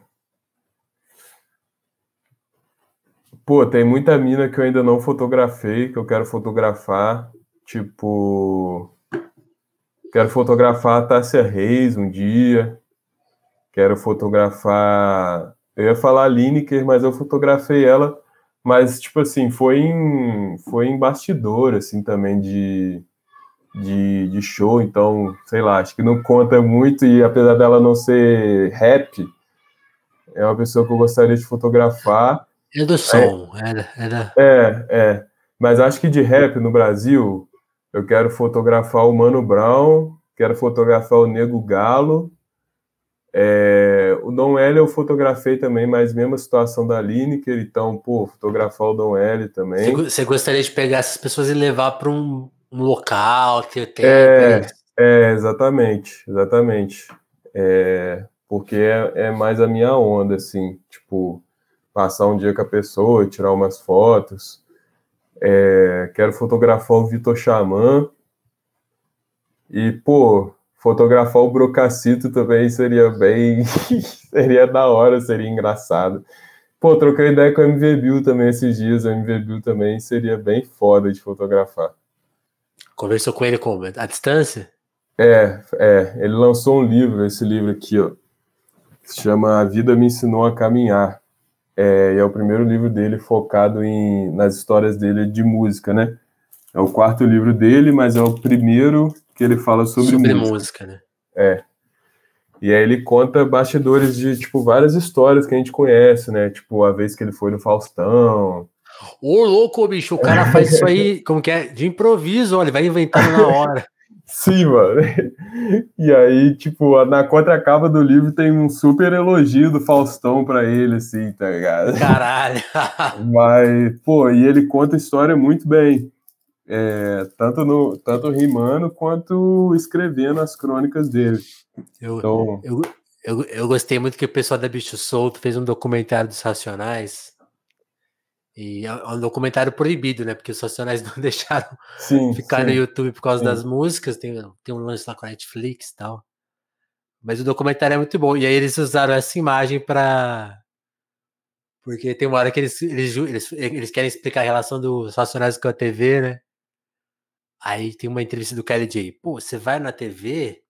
Pô, tem muita mina que eu ainda não fotografei, que eu quero fotografar. Tipo, quero fotografar a Tássia Reis um dia. Quero fotografar. Eu ia falar Lineker, mas eu fotografei ela. Mas, tipo assim, foi em, foi em bastidor, assim, também de, de, de show. Então, sei lá, acho que não conta muito. E apesar dela não ser rap, é uma pessoa que eu gostaria de fotografar. É do som, é, é, da... é, é. Mas acho que de rap no Brasil, eu quero fotografar o Mano Brown, quero fotografar o Nego Galo é, o Dom L eu fotografei também, mas mesma situação da Lineker, então, pô, fotografar o Dom L também. Você gostaria de pegar essas pessoas e levar para um, um, local, ter tempo? É, é, exatamente, exatamente. É, porque é, é, mais a minha onda, assim, tipo, passar um dia com a pessoa, tirar umas fotos. É, quero fotografar o Vitor Xamã. E, pô, fotografar o Brocacito também seria bem. <laughs> seria da hora, seria engraçado. Pô, troquei ideia com o MV Bill também esses dias. O MV Bill também seria bem foda de fotografar. Conversou com ele como? À distância? É, é. Ele lançou um livro, esse livro aqui, ó. Se chama A Vida Me Ensinou a Caminhar. É, e é o primeiro livro dele focado em, nas histórias dele de música, né? É o quarto livro dele, mas é o primeiro que ele fala sobre, sobre música. música, né? É. E aí ele conta bastidores de, tipo, várias histórias que a gente conhece, né? Tipo, a vez que ele foi no Faustão. Ô, louco, bicho, o cara faz isso aí, <laughs> como que é? De improviso, olha, ele vai inventando na hora. Sim, mano. E aí, tipo, na contracapa do livro tem um super elogio do Faustão pra ele, assim, tá ligado? Caralho! <laughs> Mas, pô, e ele conta a história muito bem é, tanto, no, tanto rimando quanto escrevendo as crônicas dele. Eu, então... eu, eu, eu gostei muito que o pessoal da Bicho Solto fez um documentário dos Racionais. E é, é um documentário proibido, né? Porque os Racionais <laughs> não deixaram sim, ficar sim, no YouTube por causa sim. das músicas. Tem, tem um lance lá com a Netflix e tal. Mas o documentário é muito bom. E aí eles usaram essa imagem para porque tem uma hora que eles, eles, eles, eles, querem explicar a relação dos Racionais com a TV, né? Aí tem uma entrevista do Kelly J. Pô, você vai na TV,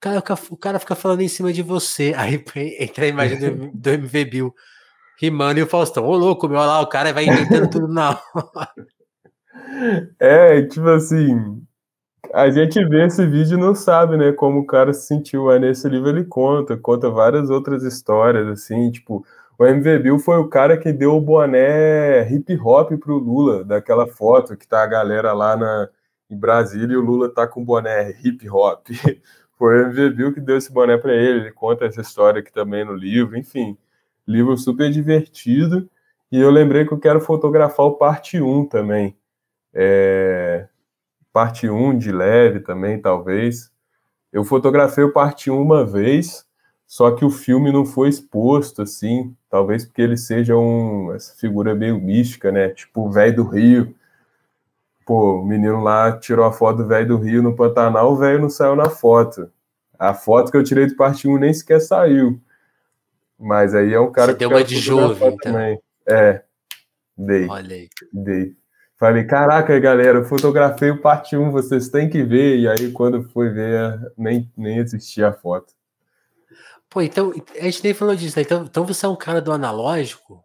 cara, o cara fica falando em cima de você. <laughs> Aí entra a imagem do, <laughs> do MV Bill rimando e o Faustão, ô louco, meu, olha lá, o cara vai inventando tudo na <laughs> hora. É, tipo assim, a gente vê esse vídeo e não sabe, né, como o cara se sentiu. Aí nesse livro ele conta, conta várias outras histórias, assim, tipo, o MV Bill foi o cara que deu o boné hip hop pro Lula, daquela foto que tá a galera lá na, em Brasília e o Lula tá com boné hip hop. <laughs> Foi o MV Bill que deu esse boné para ele, ele conta essa história aqui também no livro, enfim. Livro super divertido. E eu lembrei que eu quero fotografar o parte 1 também. É... Parte 1 de leve também, talvez. Eu fotografei o parte 1 uma vez, só que o filme não foi exposto, assim, talvez porque ele seja um, essa figura meio mística, né? Tipo o velho do Rio. Pô, o menino lá tirou a foto do velho do Rio no Pantanal, o velho não saiu na foto. A foto que eu tirei do parte 1 nem sequer saiu. Mas aí é um cara Você que. deu uma de jovem, então. Também. É, dei. Olha aí. Dei. Falei, caraca, galera, eu fotografei o parte 1, vocês têm que ver. E aí, quando fui ver, nem, nem existia a foto. Pô, então, a gente nem falou disso, né? Então, então você é um cara do analógico?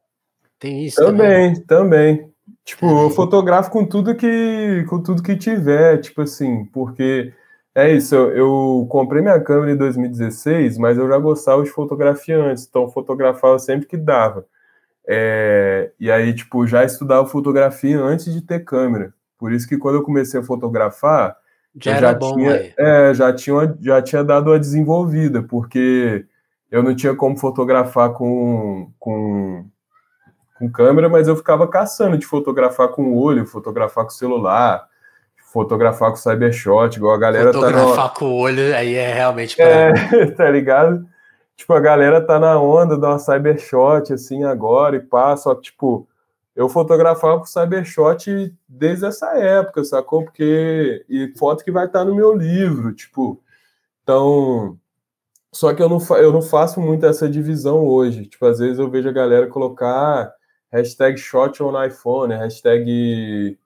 Tem isso também? Também, também. Tipo, eu fotografo com tudo que com tudo que tiver, tipo assim, porque é isso, eu, eu, comprei minha câmera em 2016, mas eu já gostava de fotografia antes, então fotografava sempre que dava. É, e aí, tipo, já estudava fotografia antes de ter câmera. Por isso que quando eu comecei a fotografar, já, já tinha, é, já tinha, já tinha dado uma desenvolvida, porque eu não tinha como fotografar com, com, com câmera, mas eu ficava caçando de fotografar com o olho, fotografar com o celular, fotografar com cybershot, igual a galera fotografar tá Fotografar com o olho aí é realmente pra... É, <laughs> tá ligado? Tipo, a galera tá na onda de uma cybershot, assim, agora, e passa, só que, tipo, eu fotografava com cybershot desde essa época, sacou? Porque... E foto que vai estar tá no meu livro, tipo... Então, só que eu não, eu não faço muito essa divisão hoje. Tipo, às vezes eu vejo a galera colocar hashtag shot on iPhone, hashtag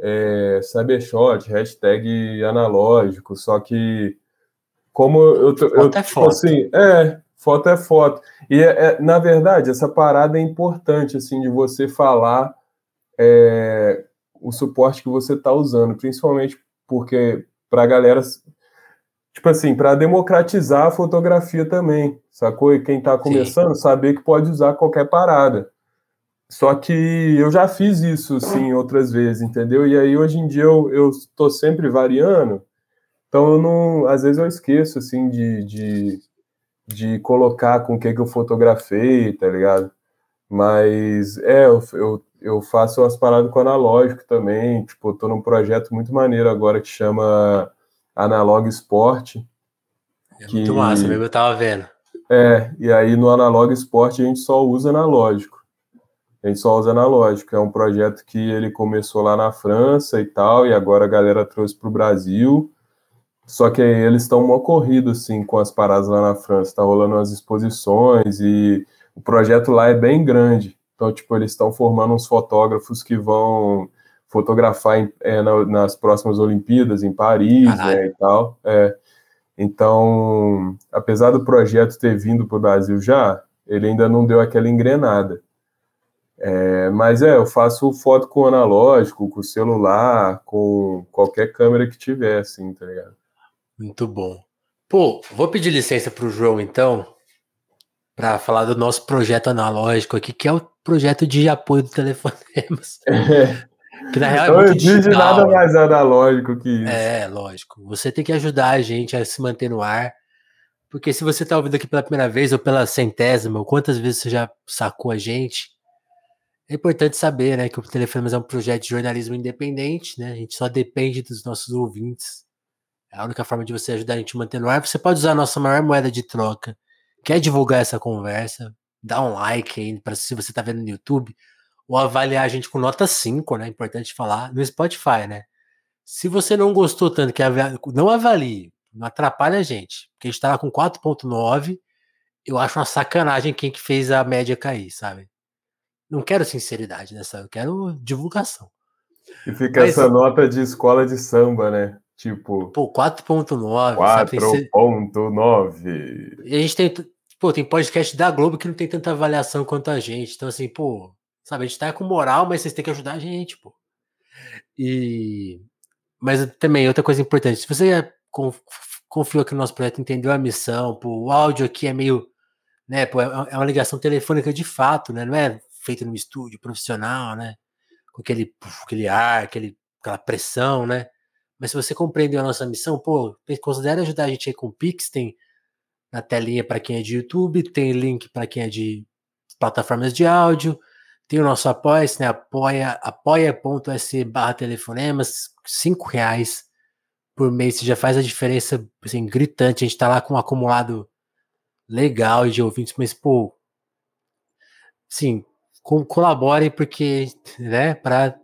é, cybershot, hashtag analógico. Só que como eu, foto eu, é tipo foto. assim, é, foto é foto. E é, é, na verdade, essa parada é importante, assim, de você falar é, o suporte que você está usando, principalmente porque para a galera tipo assim, para democratizar a fotografia também, sacou? E quem está começando, Sim. saber que pode usar qualquer parada. Só que eu já fiz isso, sim, outras vezes, entendeu? E aí, hoje em dia, eu, eu tô sempre variando, então eu não... Às vezes eu esqueço, assim, de, de, de colocar com o que, que eu fotografei, tá ligado? Mas, é, eu, eu, eu faço umas paradas com analógico também, tipo, eu tô num projeto muito maneiro agora que chama Analog Sport. É que, muito massa, eu tava vendo. É, e aí no Analog Sport a gente só usa analógico. A gente só usa analógico. É um projeto que ele começou lá na França e tal, e agora a galera trouxe para o Brasil. Só que eles estão mó corrido, assim, com as paradas lá na França. Tá rolando umas exposições e o projeto lá é bem grande. Então, tipo, eles estão formando uns fotógrafos que vão fotografar em, é, na, nas próximas Olimpíadas em Paris né, e tal. É. Então, apesar do projeto ter vindo para o Brasil já, ele ainda não deu aquela engrenada. É, mas é, eu faço foto com analógico, com celular, com qualquer câmera que tiver, assim, tá ligado? Muito bom. Pô, vou pedir licença para o João, então, para falar do nosso projeto analógico aqui, que é o projeto de apoio do Telefonemas. É. <laughs> Que na real é não exige nada mais analógico que isso. É, lógico. Você tem que ajudar a gente a se manter no ar. Porque se você está ouvindo aqui pela primeira vez ou pela centésima, ou quantas vezes você já sacou a gente, é importante saber, né, que o Telefonemas é um projeto de jornalismo independente, né? A gente só depende dos nossos ouvintes. É a única forma de você ajudar a gente a manter no ar. Você pode usar a nossa maior moeda de troca. Quer divulgar essa conversa? Dá um like aí, para se você está vendo no YouTube ou avaliar a gente com nota 5, né? Importante falar, no Spotify, né? Se você não gostou tanto que não avalie, não atrapalha a gente, porque a gente tava com 4.9, eu acho uma sacanagem quem que fez a média cair, sabe? Não quero sinceridade nessa, eu quero divulgação. E fica Mas, essa nota de escola de samba, né? Tipo. Pô, 4.9. 4.9. E a gente tem. Pô, tem podcast da Globo que não tem tanta avaliação quanto a gente. Então, assim, pô, sabe, a gente tá com moral, mas vocês têm que ajudar a gente, pô. E. Mas também, outra coisa importante, se você confiou aqui no nosso projeto, entendeu a missão, pô, o áudio aqui é meio. Né, pô, é, é uma ligação telefônica de fato, né? Não é feito num estúdio profissional, né? Com aquele, aquele ar, aquele, aquela pressão, né? Mas se você compreendeu a nossa missão, pô, considere ajudar a gente aí com o Pix, tem na telinha para quem é de YouTube, tem link para quem é de plataformas de áudio, tem o nosso apoia né? Apoia, apoia.se barra telefonemas, cinco reais por mês, já faz a diferença, assim, gritante, a gente tá lá com um acumulado legal de ouvintes, mas, pô, sim, colabore porque, né, para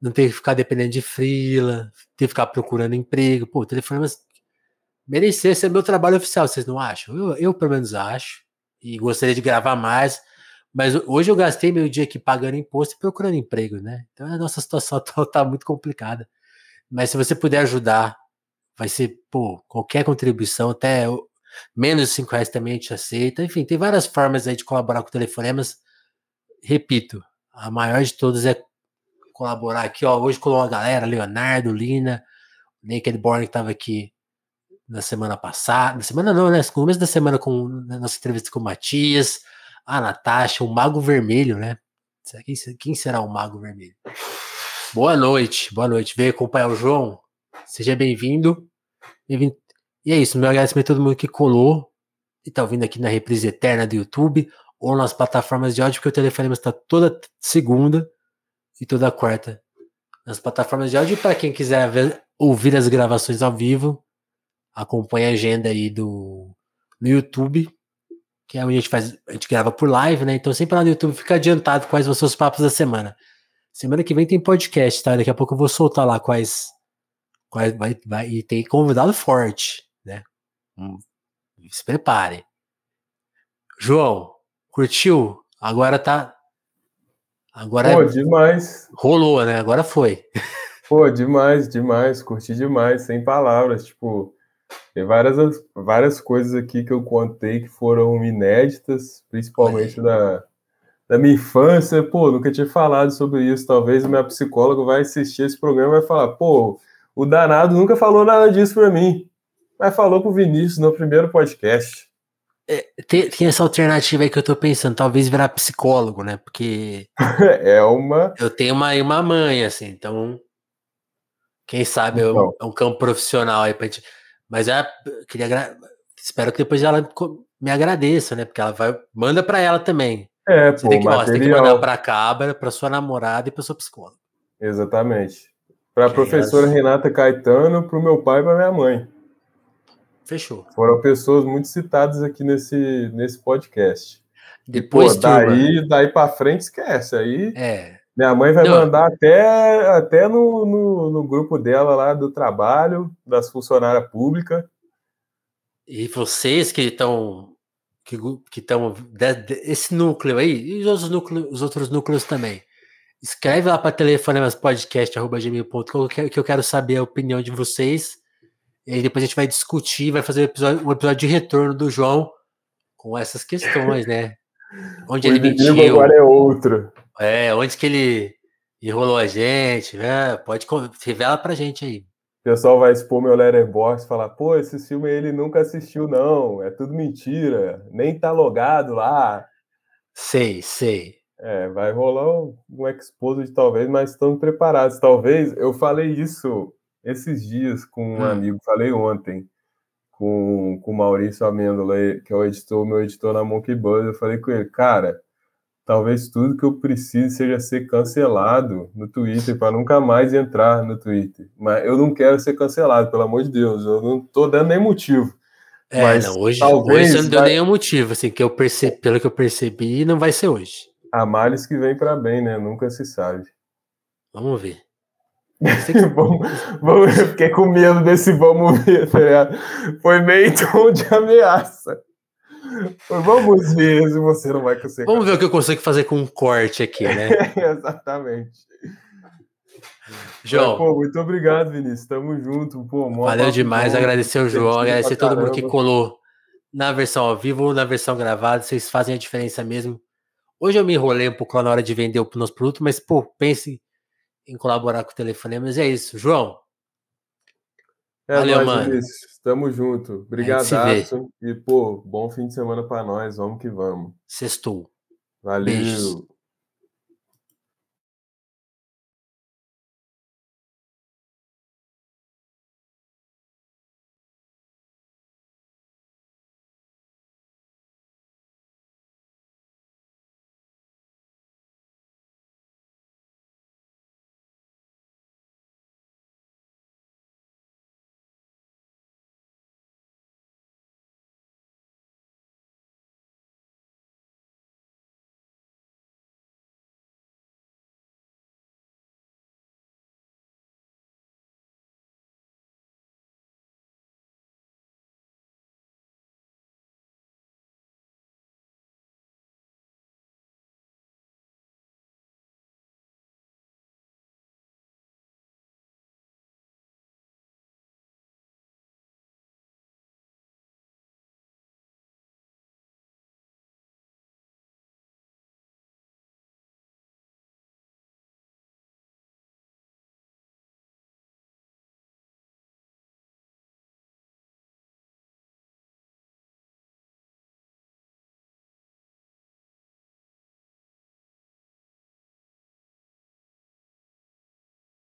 não ter que ficar dependendo de frila, ter que ficar procurando emprego. Pô, telefonemas merecer ser meu trabalho oficial, vocês não acham? Eu, eu pelo menos acho. E gostaria de gravar mais. Mas hoje eu gastei meu dia aqui pagando imposto e procurando emprego, né? Então a nossa situação <laughs> atual tá muito complicada. Mas se você puder ajudar, vai ser, pô, qualquer contribuição, até menos de 5 reais também a gente aceita. Enfim, tem várias formas aí de colaborar com telefonemas. Repito, a maior de todas é colaborar aqui, ó. Hoje colou a galera, Leonardo, Lina, Naked Born que tava aqui na semana passada. Na semana não, né? No começo da semana com na nossa entrevista com o Matias, a Natasha, o Mago Vermelho, né? Quem, será o Mago Vermelho? Boa noite, boa noite. Veio acompanhar o João. Seja bem-vindo. Bem e é isso, meu agradecimento a todo mundo que colou e tá ouvindo aqui na reprise eterna do YouTube ou nas plataformas de áudio, porque o telefone está toda segunda e toda quarta nas plataformas de áudio. Para quem quiser ver, ouvir as gravações ao vivo, acompanhe a agenda aí do no YouTube, que é onde a gente faz, a gente grava por live, né? Então sempre lá no YouTube fica adiantado quais vão ser os papos da semana. Semana que vem tem podcast, tá? Daqui a pouco eu vou soltar lá quais, quais vai, vai e tem convidado forte, né? Hum, se prepare. João, curtiu? Agora tá Agora Pô, demais. Rolou, né? Agora foi. <laughs> Pô, demais, demais. Curti demais, sem palavras. Tipo, tem várias, várias coisas aqui que eu contei que foram inéditas, principalmente da, da minha infância. Pô, nunca tinha falado sobre isso. Talvez a minha psicóloga vai assistir esse programa e vai falar: pô, o danado nunca falou nada disso para mim. Mas falou pro Vinícius no primeiro podcast. É, tem, tem, essa alternativa aí que eu tô pensando, talvez virar psicólogo, né? Porque. <laughs> é uma. Eu tenho uma, uma mãe, assim, então. Quem sabe então. eu, é um campo profissional aí pra gente. Mas eu queria. Espero que depois ela me agradeça, né? Porque ela vai. Manda pra ela também. É, você pô, tem que, ó, você tem que mandar pra cabra, pra sua namorada e pra sua psicóloga. Exatamente. Pra que professora elas... Renata Caetano, pro meu pai e pra minha mãe. Fechou. Foram pessoas muito citadas aqui nesse, nesse podcast. Depois, Pô, daí, daí para frente, esquece. Aí é. Minha mãe vai Não. mandar até, até no, no, no, grupo dela lá do trabalho, das funcionárias públicas. E vocês que estão que estão esse núcleo aí e os outros núcleos, os outros núcleos também. Escreve lá para telefonemaspodcast@gmail.com que eu quero saber a opinião de vocês e aí depois a gente vai discutir, vai fazer um episódio, um episódio de retorno do João com essas questões, né? <laughs> Onde o ele mentiu. agora é outro. É, onde que ele enrolou a gente, né? Pode revela pra gente aí. O pessoal vai expor meu letterbox e falar, pô, esse filme ele nunca assistiu, não. É tudo mentira. Nem tá logado lá. Sei, sei. É, vai rolar um, um exposed talvez, mas estamos preparados. Talvez, eu falei isso esses dias com um hum. amigo, falei ontem, com, com o Maurício Amêndola, que é o editor, meu editor na Monkey Buzz, eu falei com ele, cara, talvez tudo que eu preciso seja ser cancelado no Twitter para nunca mais entrar no Twitter. Mas eu não quero ser cancelado, pelo amor de Deus, eu não tô dando nem motivo. É, Mas não, hoje, hoje você não deu vai... nenhum motivo, assim, que eu percebi, pelo que eu percebi, não vai ser hoje. Há males que vem para bem, né? Nunca se sabe. Vamos ver. <laughs> vamos, vamos, eu fiquei com medo desse vamos ver, tá Foi meio tom de ameaça. Vamos ver se você não vai conseguir. Vamos ver o que eu consigo fazer com um corte aqui, né? <laughs> Exatamente. João. Mas, pô, muito obrigado, Vinícius. Tamo junto. Pô, valeu demais. Bom, agradecer o João, agradecer todo mundo que colou na versão ao vivo ou na versão gravada. Vocês fazem a diferença mesmo. Hoje eu me enrolei um pouco lá na hora de vender o nosso produto, mas, pô, pense em colaborar com o telefone. Mas é isso. João. É Valeu, nóis, mano. Vinícius. Tamo junto. Obrigadaço. E, pô, bom fim de semana para nós. Vamos que vamos. Sextou. Valeu. Beijos.